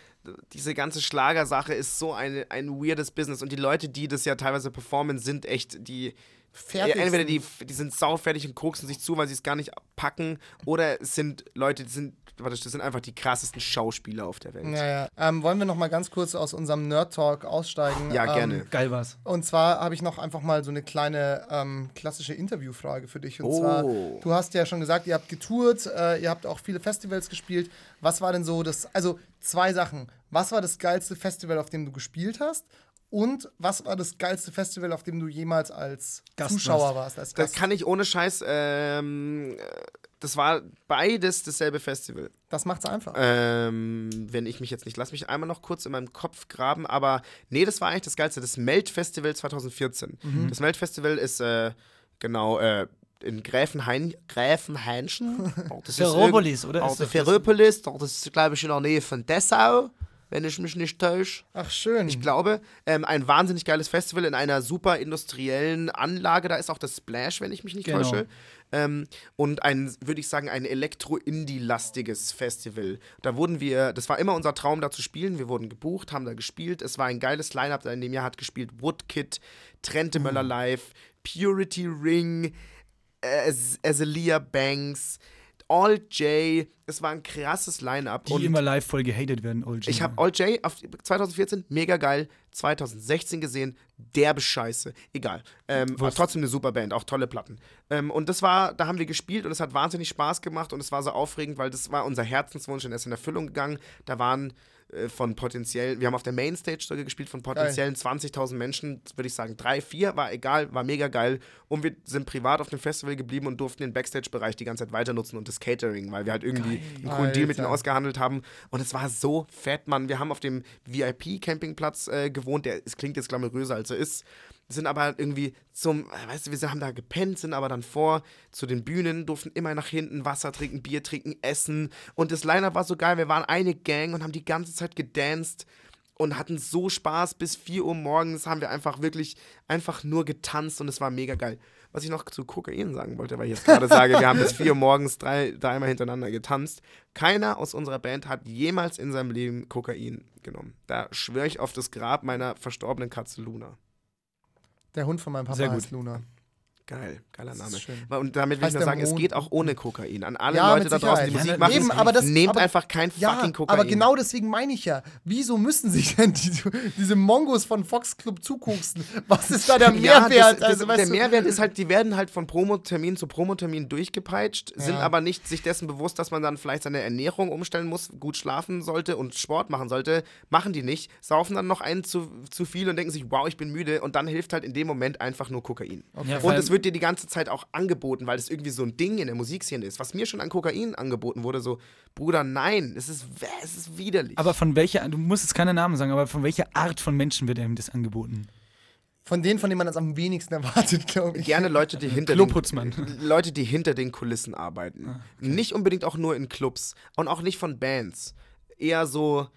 diese ganze Schlagersache ist so eine, ein weirdes Business und die Leute, die das ja teilweise performen, sind echt die. Fertigsten. Ja, entweder die, die sind saufertig und koksen sich zu, weil sie es gar nicht packen, oder es sind Leute, die sind, warte, das sind einfach die krassesten Schauspieler auf der Welt. Naja, ähm, wollen wir noch mal ganz kurz aus unserem Nerd-Talk aussteigen? Ja, ähm, gerne. Geil war's. Und zwar habe ich noch einfach mal so eine kleine ähm, klassische Interviewfrage für dich. Und Oh. zwar, du hast ja schon gesagt, ihr habt getourt, äh, ihr habt auch viele Festivals gespielt. Was war denn so das, also zwei Sachen. Was war das geilste Festival, auf dem du gespielt hast? Und was war das geilste Festival, auf dem du jemals als Gast Zuschauer warst. Als Das kann ich ohne Scheiß, ähm, das war beides dasselbe Festival. Das macht's einfach. Ähm, wenn ich mich jetzt nicht, lass mich einmal noch kurz in meinem Kopf graben, aber nee, das war eigentlich das Geilste, das Melt-Festival 2014. Mhm. Das Melt-Festival ist, äh, genau, äh, in Gräfenhain. [LAUGHS] Oh, ist Ferropolis, oder? Oh, Ferropolis, das ist, glaube ich, in der Nähe von Dessau, wenn ich mich nicht täusche. Ach, schön. Ich glaube, ähm, ein wahnsinnig geiles Festival in einer super industriellen Anlage. Da ist auch das Splash, wenn ich mich nicht Genau. täusche. Ähm, und ein, würde ich sagen, ein Elektro-Indie-lastiges Festival. Da wurden wir, das war immer unser Traum, da zu spielen. Wir wurden gebucht, haben da gespielt. Es war ein geiles Line-Up. In dem Jahr hat gespielt Woodkid, Trente Möller Uh. Live, Purity Ring, äh, Az- Azalea Banks, All J. Es war ein krasses Line-Up. Die Und- immer live voll gehatet werden, OG. ich habe All J auf 2014 mega geil, 2016 gesehen, derbe Scheiße. Egal. Ähm, war trotzdem eine super Band, auch tolle Platten. Ähm, und das war, da haben wir gespielt und es hat wahnsinnig Spaß gemacht und es war so aufregend, weil das war unser Herzenswunsch und er ist in Erfüllung gegangen. Da waren von potenziell, wir haben auf der Mainstage sogar gespielt, von potenziellen 20.000 Menschen, würde ich sagen, drei, vier, war egal, war mega geil. Und wir sind privat auf dem Festival geblieben und durften den Backstage-Bereich die ganze Zeit weiter nutzen und das Catering, weil wir halt irgendwie einen coolen Deal mit denen Alter. ausgehandelt haben. Und es war so fett, Mann. Wir haben auf dem VIP-Campingplatz äh, gewohnt, der es klingt jetzt glamouröser als er ist. Sind aber halt irgendwie zum, äh, weißt du, wir haben da gepennt, sind aber dann vor zu den Bühnen, durften immer nach hinten Wasser trinken, Bier trinken, essen. Und das Line-Up war so geil. Wir waren eine Gang und haben die ganze Zeit gedanced. und hatten so Spaß. Bis 4 Uhr morgens haben wir einfach wirklich einfach nur getanzt und es war mega geil. Was ich noch zu Kokain sagen wollte, weil ich jetzt gerade sage, wir haben bis 4 Uhr morgens drei, dreimal hintereinander getanzt. Keiner aus unserer Band hat jemals in seinem Leben Kokain genommen. Da schwöre ich auf das Grab meiner verstorbenen Katze Luna. Der Hund von meinem Papa Sehr gut. heißt Luna. Geil, geiler Name. schön. Und damit will ich nur sagen, es Mond- geht auch ohne Kokain. An alle Ja, Leute da draußen, die. Musik Ja, machen, eben, aber das- nehmt aber- einfach kein Ja, fucking Kokain. aber genau deswegen meine ich ja, wieso müssen sich denn die, diese Mongos von Fox Club zukoksen? Was ist da der [LAUGHS] Ja, Mehrwert? das, das, also, weißt der du, Mehrwert ist halt, die werden halt von Promotermin zu Promotermin durchgepeitscht, sind Ja. aber nicht sich dessen bewusst, dass man dann vielleicht seine Ernährung umstellen muss, gut schlafen sollte und Sport machen sollte. Machen die nicht, saufen dann noch einen zu, zu viel und denken sich, wow, ich bin müde und dann hilft halt in dem Moment einfach nur Kokain. Ja, vor und es wird dir die ganze Zeit auch angeboten, weil es irgendwie so ein Ding in der Musikszene ist. Was mir schon an Kokain angeboten wurde, so, Bruder, nein, es ist, es ist widerlich. Aber von welcher, du musst jetzt keine Namen sagen, aber von welcher Art von Menschen wird einem das angeboten? Von denen, von denen man das am wenigsten erwartet, glaube ich. Gerne Leute, die hinter den Leute, die hinter den Kulissen arbeiten. Nicht unbedingt auch nur in Clubs und auch nicht von Bands. Eher so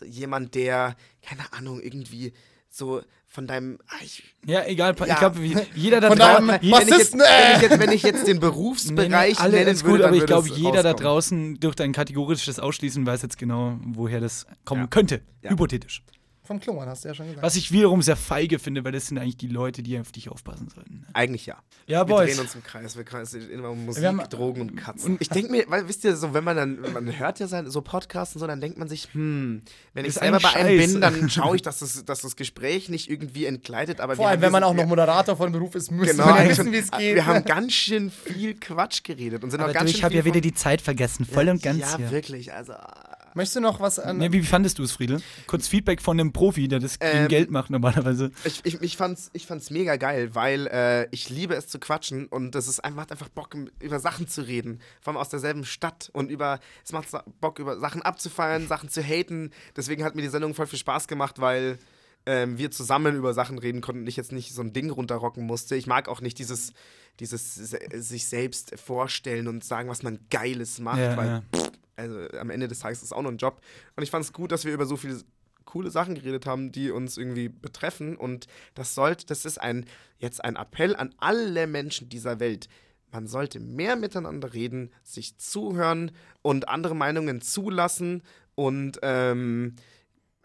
äh, jemand, der keine Ahnung irgendwie so von deinem ah, ich, Ja, egal, Ja. ich glaube, jeder da draußen. jeder- wenn, ich jetzt, wenn, ich äh. jetzt, wenn ich jetzt den [LAUGHS] Berufsbereich nee, alle nennen gut, würde, aber ich glaube, jeder da rauskommen. draußen durch dein kategorisches Ausschließen weiß jetzt genau, woher das kommen Ja. könnte. Ja. Hypothetisch. Vom Kloman hast du ja schon gesagt. Was ich wiederum sehr feige finde, weil das sind eigentlich die Leute, die auf dich aufpassen sollten. Eigentlich ja. Ja, Wir Boys. drehen uns im Kreis. Wir ist immer um Musik, Wir haben- Drogen und Katzen. ich denke mir, weil, wisst ihr, so, wenn man dann, man hört ja sein- so Podcasts und so, dann denkt man sich, hm, wenn ich ist selber bei ein einem bin, dann [LAUGHS] schaue ich, dass das, dass das Gespräch nicht irgendwie entgleitet. Aber Vor wir allem, haben wenn man auch noch Moderator von Beruf ist, müsste Genau, man ja eigentlich wissen, wie es schon- geht. wir haben ganz schön viel Quatsch geredet und sind Aber auch ganz du, schön ich habe viel ja wieder von- die Zeit vergessen, voll und ganz Ja, hier. wirklich, also ah. Möchtest du noch was an. Nee, wie fandest du es, Friedel? Kurz Feedback von einem Profi, der das gegen Ähm, Geld macht normalerweise. Ich, ich, ich, fand's, ich fand's mega geil, weil äh, ich liebe es zu quatschen und es ist einfach, macht einfach Bock, über Sachen zu reden. Vor allem aus derselben Stadt und über, es macht Bock, über Sachen abzufeiern, Sachen zu haten. Deswegen hat mir die Sendung voll viel Spaß gemacht, weil ähm, wir zusammen über Sachen reden konnten und ich jetzt nicht so ein Ding runterrocken musste. Ich mag auch nicht dieses, dieses se- sich selbst vorstellen und sagen, was man Geiles macht, Ja, weil ja. pff, also am Ende des Tages ist es auch nur ein Job. Und ich fand es gut, dass wir über so viele coole Sachen geredet haben, die uns irgendwie betreffen. Und das sollte, das ist ein jetzt ein Appell an alle Menschen dieser Welt. Man sollte mehr miteinander reden, sich zuhören und andere Meinungen zulassen und ähm,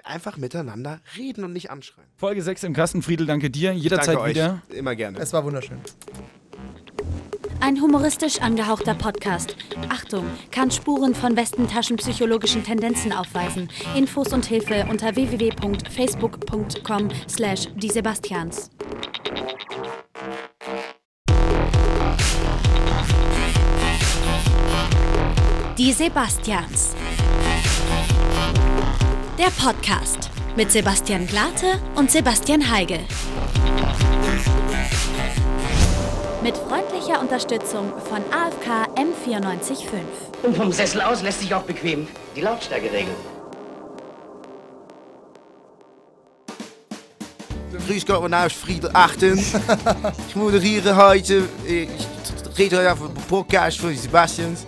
einfach miteinander reden und nicht anschreien. Folge 6 im Kasten, Friedel, danke dir. Jederzeit Danke euch. wieder. Immer gerne. Es war wunderschön. Ein humoristisch angehauchter Podcast. Achtung, kann Spuren von westentaschenpsychologischen Tendenzen aufweisen. Infos und Hilfe unter www.facebook.com slash die Sebastians. Die Sebastians. Der Podcast mit Sebastian Glate und Sebastian Heigel. Mit freundlicher Unterstützung von AFK M945. Und vom Sessel aus lässt sich auch bequem die Lautstärke regeln. Grüß Gott, mein Name ist Friedel Achten. [LAUGHS] Ich moderiere heute, ich rede heute auf dem Podcast von Sebastians.